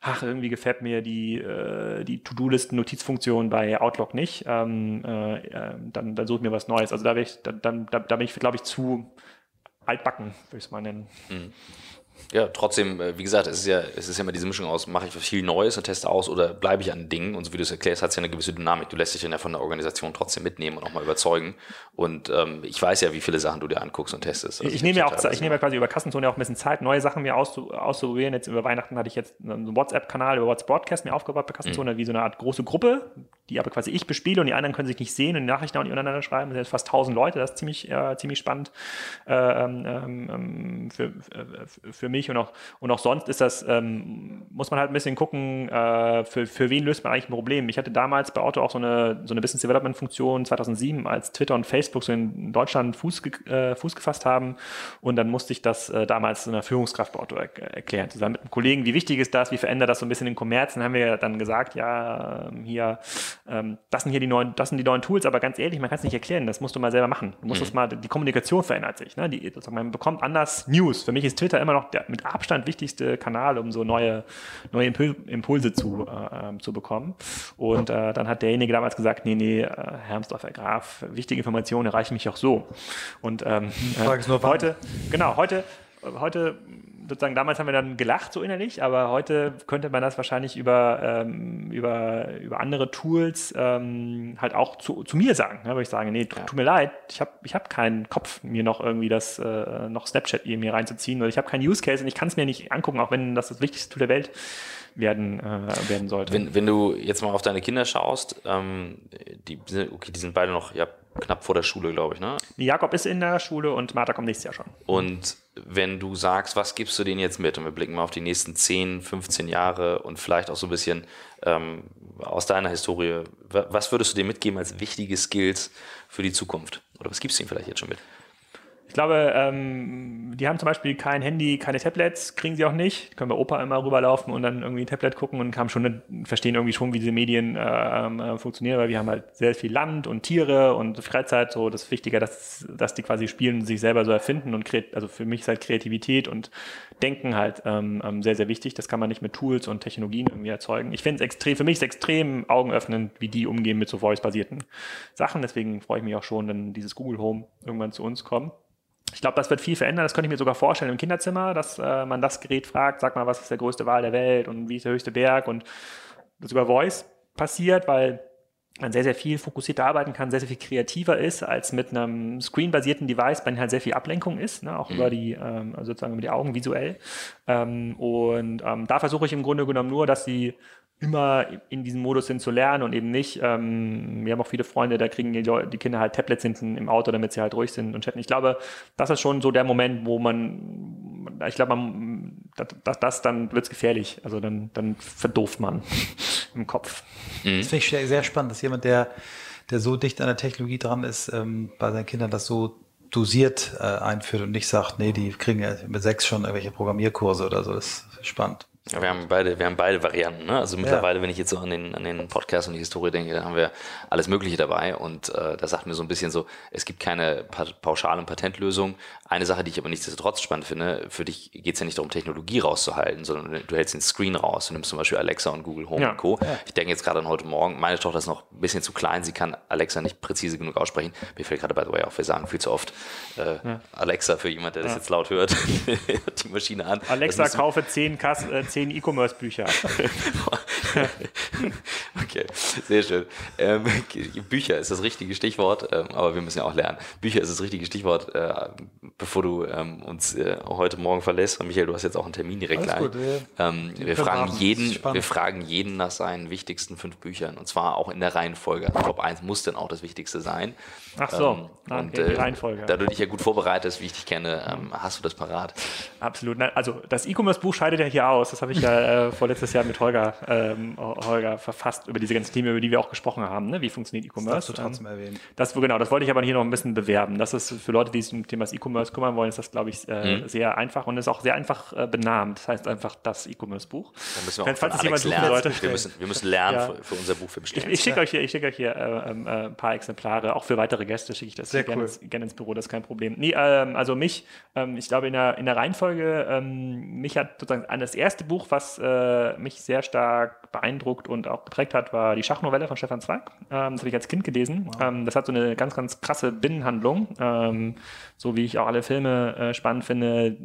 C: ach, irgendwie gefällt mir die, äh, die To-Do-Listen-Notizfunktion bei Outlook nicht, ähm, äh, äh dann, dann suche ich mir was Neues. Also da, bin ich, da, da, da bin ich, glaube ich, zu altbacken, würde ich es mal nennen. Mhm.
B: Ja, trotzdem, äh, wie gesagt, es ist ja, es ist ja immer diese Mischung aus, mache ich viel Neues und teste aus oder bleibe ich an Dingen? Und so wie du es erklärst, hat es ja eine gewisse Dynamik. Du lässt dich dann ja von der Organisation trotzdem mitnehmen und auch mal überzeugen. Und ähm, ich weiß ja, wie viele Sachen du dir anguckst und testest.
C: Also ich, nehme ja auch, ich nehme ja quasi über Kassenzone auch ein bisschen Zeit, neue Sachen mir auszu, auszuprobieren. Jetzt über Weihnachten hatte ich jetzt einen WhatsApp-Kanal über WhatsApp Broadcast mir aufgebaut bei Kassenzone, mhm. wie so eine Art große Gruppe, die aber quasi ich bespiele und die anderen können sich nicht sehen und Nachrichten auch nicht untereinander schreiben. Das sind fast 1000 Leute, das ist ziemlich, äh, ziemlich spannend äh, ähm, ähm für, für, für mich und auch, und auch sonst ist das, ähm, muss man halt ein bisschen gucken, äh, für, für wen löst man eigentlich ein Problem. Ich hatte damals bei Auto auch so eine, so eine Business Development Funktion 2007, als Twitter und Facebook so in Deutschland Fuß, äh, Fuß gefasst haben und dann musste ich das äh, damals einer Führungskraft bei Auto er erklären, zusammen mit einem Kollegen, wie wichtig ist das, wie verändert das so ein bisschen den Kommerz. Dann haben wir dann gesagt, ja, hier ähm, das sind hier die neuen, das sind die neuen Tools, aber ganz ehrlich, man kann es nicht erklären, das musst du mal selber machen. Du musst mhm. das mal, die Kommunikation verändert sich. Ne? Die, man bekommt anders News. Für mich ist Twitter immer noch der mit Abstand wichtigste Kanal, um so neue, neue Impulse zu, äh, ähm, zu bekommen. Und äh, dann hat derjenige damals gesagt, nee, nee, äh, Hermsdorfer Graf, wichtige Informationen erreichen mich auch so. Und ähm, äh, heute, genau, heute, heute sozusagen damals haben wir dann gelacht so innerlich, aber heute könnte man das wahrscheinlich über, ähm, über, über andere Tools ähm, halt auch zu, zu mir sagen. Ne? Weil ich sage, nee, tut mir leid, ich habe ich hab keinen Kopf, mir noch irgendwie das, äh, noch Snapchat mir reinzuziehen oder ich habe keinen Use Case und ich kann es mir nicht angucken, auch wenn das das wichtigste Tool der Welt werden, äh, werden sollte.
B: Wenn, wenn du jetzt mal auf deine Kinder schaust, ähm, die, okay, die sind beide noch ja, knapp vor der Schule, glaube ich, ne?
C: Jakob ist in der Schule und Martha kommt nächstes Jahr schon.
B: Und wenn du sagst, was gibst du denen jetzt mit? Und wir blicken mal auf die nächsten 10, 15 Jahre und vielleicht auch so ein bisschen ähm, aus deiner Historie. Was würdest du denen mitgeben als wichtige Skills für die Zukunft? Oder was gibst du ihnen vielleicht jetzt schon mit?
C: Glaube, ähm, die haben zum Beispiel kein Handy, keine Tablets, kriegen sie auch nicht. Können bei Opa immer rüberlaufen und dann irgendwie ein Tablet gucken und haben schon verstehen irgendwie schon, wie diese Medien äh, äh, funktionieren, weil wir haben halt sehr viel Land und Tiere und Freizeit. So, das ist wichtiger, dass, dass die quasi spielen und sich selber so erfinden und also für mich ist halt Kreativität und Denken halt ähm, ähm, sehr, sehr wichtig. Das kann man nicht mit Tools und Technologien irgendwie erzeugen. Ich finde es extrem, für mich ist extrem augenöffnend, wie die umgehen mit so voice-basierten Sachen. Deswegen freue ich mich auch schon, wenn dieses Google Home irgendwann zu uns kommt. Ich glaube, das wird viel verändern. Das könnte ich mir sogar vorstellen im Kinderzimmer, dass äh, man das Gerät fragt, sag mal, was ist der größte Wal der Welt und wie ist der höchste Berg und das über Voice passiert, weil man sehr, sehr viel fokussierter arbeiten kann, sehr, sehr viel kreativer ist als mit einem screen-basierten Device, bei dem halt sehr viel Ablenkung ist, ne, auch mhm. über die, ähm, sozusagen über die Augen visuell. Ähm, und ähm, da versuche ich im Grunde genommen nur, dass sie immer in diesem Modus sind zu lernen und eben nicht. Ähm, wir haben auch viele Freunde, da kriegen die, die, Kinder halt Tablets hinten im Auto, damit sie halt ruhig sind und chatten. Ich glaube, das ist schon so der Moment, wo man, ich glaube, man, das, das dann wird's gefährlich. Also dann, dann verdooft man [LAUGHS] im Kopf.
A: Mhm. Das finde ich sehr spannend, dass jemand, der, der so dicht an der Technologie dran ist, ähm, bei seinen Kindern das so dosiert äh, einführt und nicht sagt, nee, die kriegen ja mit sechs schon irgendwelche Programmierkurse oder so. Das ist spannend.
B: Ja, wir haben beide, wir haben beide Varianten. Ne? Also mittlerweile, ja. wenn ich jetzt so an den, an den Podcast und die Historie denke, da haben wir alles Mögliche dabei. Und äh, da sagt mir so ein bisschen so, es gibt keine pa pauschale Patentlösung. Eine Sache, die ich aber nichtsdestotrotz spannend finde, für dich geht es ja nicht darum, Technologie rauszuhalten, sondern du hältst den Screen raus. Du nimmst zum Beispiel Alexa und Google Home ja. und Co. Ich denke jetzt gerade an heute Morgen, meine Tochter ist noch ein bisschen zu klein, sie kann Alexa nicht präzise genug aussprechen. Mir fällt gerade by the way auf, wir sagen viel zu oft äh, Alexa für jemand, der das jetzt laut hört, [LAUGHS] die Maschine an.
C: Alexa, kaufe zehn, Kass, äh, zehn E-Commerce-Bücher. [LAUGHS]
B: okay, sehr schön. Ähm, Bücher ist das richtige Stichwort, ähm, aber wir müssen ja auch lernen. Bücher ist das richtige Stichwort. Äh, bevor du ähm, uns äh, heute Morgen verlässt, weil Michael, du hast jetzt auch einen Termin direkt gleich. Gut, ähm, wir, fragen jeden, wir fragen jeden nach seinen wichtigsten fünf Büchern und zwar auch in der Reihenfolge. Also Top 1 muss dann auch das Wichtigste sein.
C: Ach so, ähm,
B: okay, und, äh, die Reihenfolge. Da du dich ja gut vorbereitest, wie ich dich kenne, ähm, hast du das parat.
C: Absolut. Also das E-Commerce-Buch scheidet ja hier aus. Das habe ich ja äh, vorletztes Jahr mit Holger, ähm, Holger verfasst über diese ganzen Themen, über die wir auch gesprochen haben. Ne? Wie funktioniert E-Commerce? Das trotzdem erwähnen. Das, genau, das wollte ich aber hier noch ein bisschen bewerben. Das ist für Leute, die sich um das Thema E-Commerce kümmern wollen, ist das, glaube ich, äh, mhm. sehr einfach und ist auch sehr einfach äh, benannt. Das heißt einfach das E-Commerce-Buch.
B: Da müssen wir Falls es jemand lernen. Sollte, wir, müssen, wir müssen lernen ja. für, für, unser Buch für
C: bestellen. Ich, ich schicke euch hier, ich schick euch hier äh, ähm, äh, ein paar Exemplare, auch für weitere Gäste schicke ich das sehr gerne, cool. ins, gerne ins Büro, das ist kein Problem. Nee, ähm, also mich, ähm, ich glaube in der, in der Reihenfolge, ähm, mich hat sozusagen das erste Buch, was äh, mich sehr stark beeindruckt und auch geprägt hat, war die Schachnovelle von Stefan Zweig. Ähm, das habe ich als Kind gelesen. Wow. Ähm, das hat so eine ganz, ganz krasse Binnenhandlung, ähm, so wie ich auch alle Filme äh, spannend finde,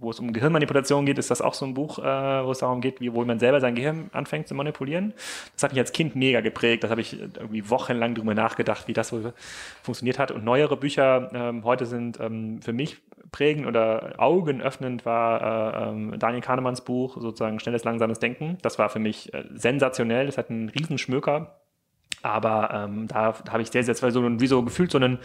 C: wo es um Gehirnmanipulation geht, ist das auch so ein Buch, äh, wo es darum geht, wie wohl man selber sein Gehirn anfängt zu manipulieren. Das hat mich als Kind mega geprägt. Das habe ich irgendwie wochenlang drüber nachgedacht, wie das wohl funktioniert hat. Und neuere Bücher ähm, heute sind ähm, für mich prägend oder augenöffnend war äh, ähm, Daniel Kahnemanns Buch, sozusagen Schnelles, Langsames Denken. Das war für mich äh, sensationell. Das hat einen Riesenschmöker. Aber ähm, da, da habe ich sehr, sehr, so, wie so gefühlt so einen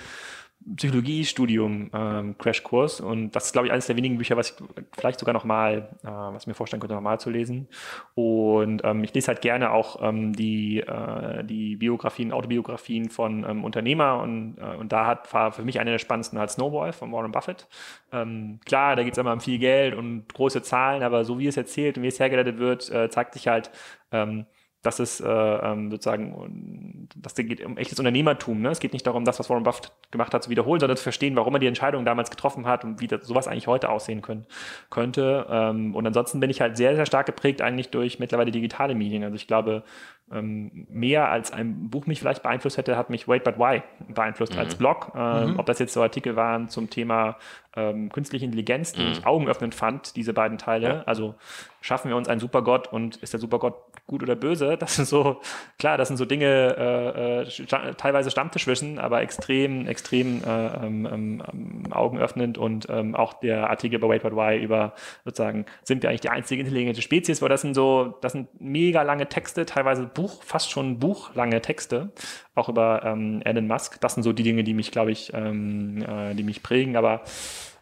C: Psychologiestudium ähm, Crashkurs und das ist glaube ich eines der wenigen Bücher, was ich vielleicht sogar noch mal, äh, was mir vorstellen könnte, nochmal zu lesen. Und ähm, ich lese halt gerne auch ähm, die äh, die Biografien, Autobiografien von ähm, Unternehmer und äh, und da hat war für mich eine der spannendsten halt Snowball von Warren Buffett. Ähm, klar, da geht es immer um viel Geld und große Zahlen, aber so wie es erzählt und wie es hergeleitet wird, äh, zeigt sich halt ähm, das ist äh, ähm, sozusagen, das geht um echtes Unternehmertum. Ne? Es geht nicht darum, das, was Warren Buffett gemacht hat, zu wiederholen, sondern zu verstehen, warum er die Entscheidung damals getroffen hat und wie das, sowas eigentlich heute aussehen können, könnte. Ähm, und ansonsten bin ich halt sehr, sehr stark geprägt eigentlich durch mittlerweile digitale Medien. Also ich glaube, ähm, mehr als ein Buch mich vielleicht beeinflusst hätte, hat mich Wait But Why beeinflusst mhm. als Blog. Ähm, mhm. Ob das jetzt so Artikel waren zum Thema ähm, künstliche Intelligenz, die mhm. ich augenöffnend fand, diese beiden Teile. Ja. Also schaffen wir uns einen Supergott und ist der Supergott gut oder böse? Das sind so, klar, das sind so Dinge, äh, äh, teilweise Stammtischwissen, aber extrem, extrem äh, ähm, ähm, augenöffnend und ähm, auch der Artikel bei Wait But Why über sozusagen, sind wir eigentlich die einzige intelligente Spezies, weil das sind so, das sind mega lange Texte, teilweise Buch, fast schon buchlange Texte, auch über ähm, Elon Musk. Das sind so die Dinge, die mich, glaube ich, ähm, äh, die mich prägen, aber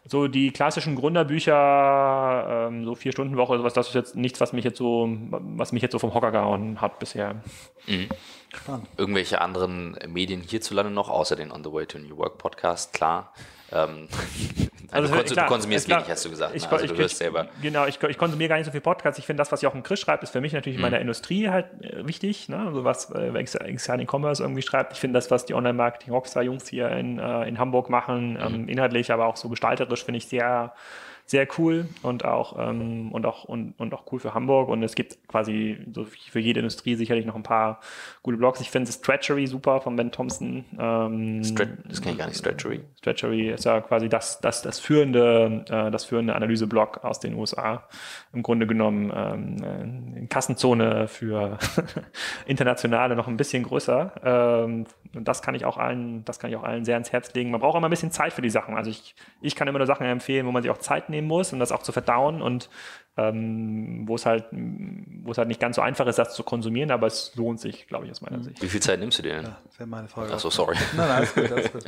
C: so die klassischen Gründerbücher, ähm, so vier Stunden Woche, sowas, das ist jetzt nichts, was mich jetzt so, was mich jetzt so vom Hocker gehauen hat bisher.
B: Mhm. Irgendwelche anderen Medien hierzulande noch, außer den On the Way to New Work Podcast, klar. Ähm, [LAUGHS] also, du, klar, konsumierst klar, wenig, hast du gesagt.
C: Ich, ne? also, ich, du hörst selber. Genau, ich, ich konsumiere gar nicht so viel Podcasts. Ich finde, das, was Jochen Chris schreibt, ist für mich natürlich in meiner mhm. Industrie halt äh, wichtig. Ne? Also was äh, Extern E-Commerce irgendwie schreibt. Ich finde das, was die Online-Marketing-Rockstar-Jungs hier in, äh, in Hamburg machen, ähm, mhm. inhaltlich, aber auch so gestalterisch, finde ich sehr sehr cool und auch, ähm, und auch, und, und auch cool für Hamburg. Und es gibt quasi so für jede Industrie sicherlich noch ein paar gute Blogs. Ich finde Stretchery super von Ben Thompson. Ähm,
B: das kenne ich gar nicht, Stretchery.
C: Stretchery ist ja quasi das, das, das führende, äh, das führende Analyseblog aus den USA. Im Grunde genommen ähm, äh, Kassenzone für [LAUGHS] internationale noch ein bisschen größer. Ähm, und das kann ich auch allen, das kann ich auch allen sehr ans Herz legen. Man braucht immer ein bisschen Zeit für die Sachen. Also ich, ich kann immer nur Sachen empfehlen, wo man sich auch Zeit nehmen muss, um das auch zu verdauen und ähm, wo es halt, wo es halt nicht ganz so einfach ist, das zu konsumieren, aber es lohnt sich, glaube ich, aus meiner Sicht.
B: Wie viel Zeit nimmst du dir denn?
A: Ja, wäre meine Frage.
B: Achso, sorry. Nein, nein, alles gut, alles gut.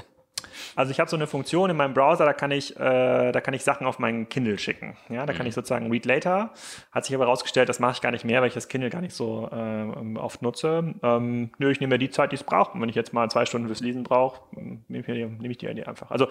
C: Also ich habe so eine Funktion in meinem Browser, da kann ich, äh, da kann ich Sachen auf meinen Kindle schicken. Ja, da kann mhm. ich sozusagen Read Later. Hat sich aber herausgestellt, das mache ich gar nicht mehr, weil ich das Kindle gar nicht so äh, oft nutze. Ähm, nö, ich nehme mir die Zeit, die es braucht. Und wenn ich jetzt mal zwei Stunden fürs Lesen brauche, nehme ich, nehm ich die Idee einfach. Also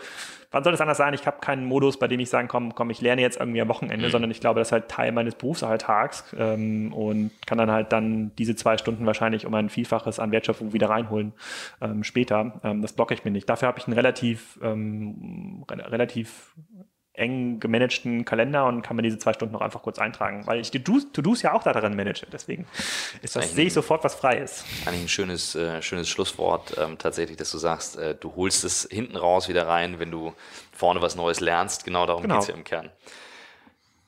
C: wann soll das anders sein? Ich habe keinen Modus, bei dem ich sagen, komm, komm, ich lerne jetzt irgendwie am Wochenende, mhm. sondern ich glaube, das ist halt Teil meines Berufsalltags ähm, und kann dann halt dann diese zwei Stunden wahrscheinlich um ein Vielfaches an Wertschöpfung wieder reinholen ähm, später. Ähm, das blocke ich mir nicht. Dafür habe ich einen relativ ähm, relativ eng gemanagten Kalender und kann mir diese zwei Stunden noch einfach kurz eintragen, weil ich die To-Dos ja auch da drin manage. Deswegen ist das, sehe ich sofort, was frei ist.
B: Eigentlich ein schönes, äh, schönes Schlusswort ähm, tatsächlich, dass du sagst, äh, du holst es hinten raus wieder rein, wenn du vorne was Neues lernst. Genau darum genau. geht es ja im Kern.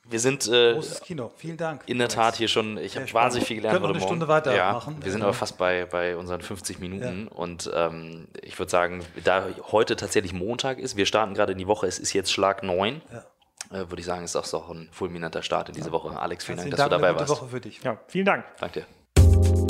B: Wir sind äh,
A: großes Kino. Vielen Dank.
B: In der Tat hier schon, ich habe wahnsinnig viel gelernt
A: heute Morgen. eine Stunde weitermachen.
B: Ja, wir sind aber fast bei, bei unseren 50 Minuten ja. und ähm, ich würde sagen, da heute tatsächlich Montag ist, wir starten gerade in die Woche, es ist jetzt Schlag 9. Ja. Äh, würde ich sagen, ist auch so ein fulminanter Start in diese Woche. Alex, vielen Dank, dass Dank, du dabei warst.
C: Woche für dich. Ja, vielen Dank.
B: Danke dir.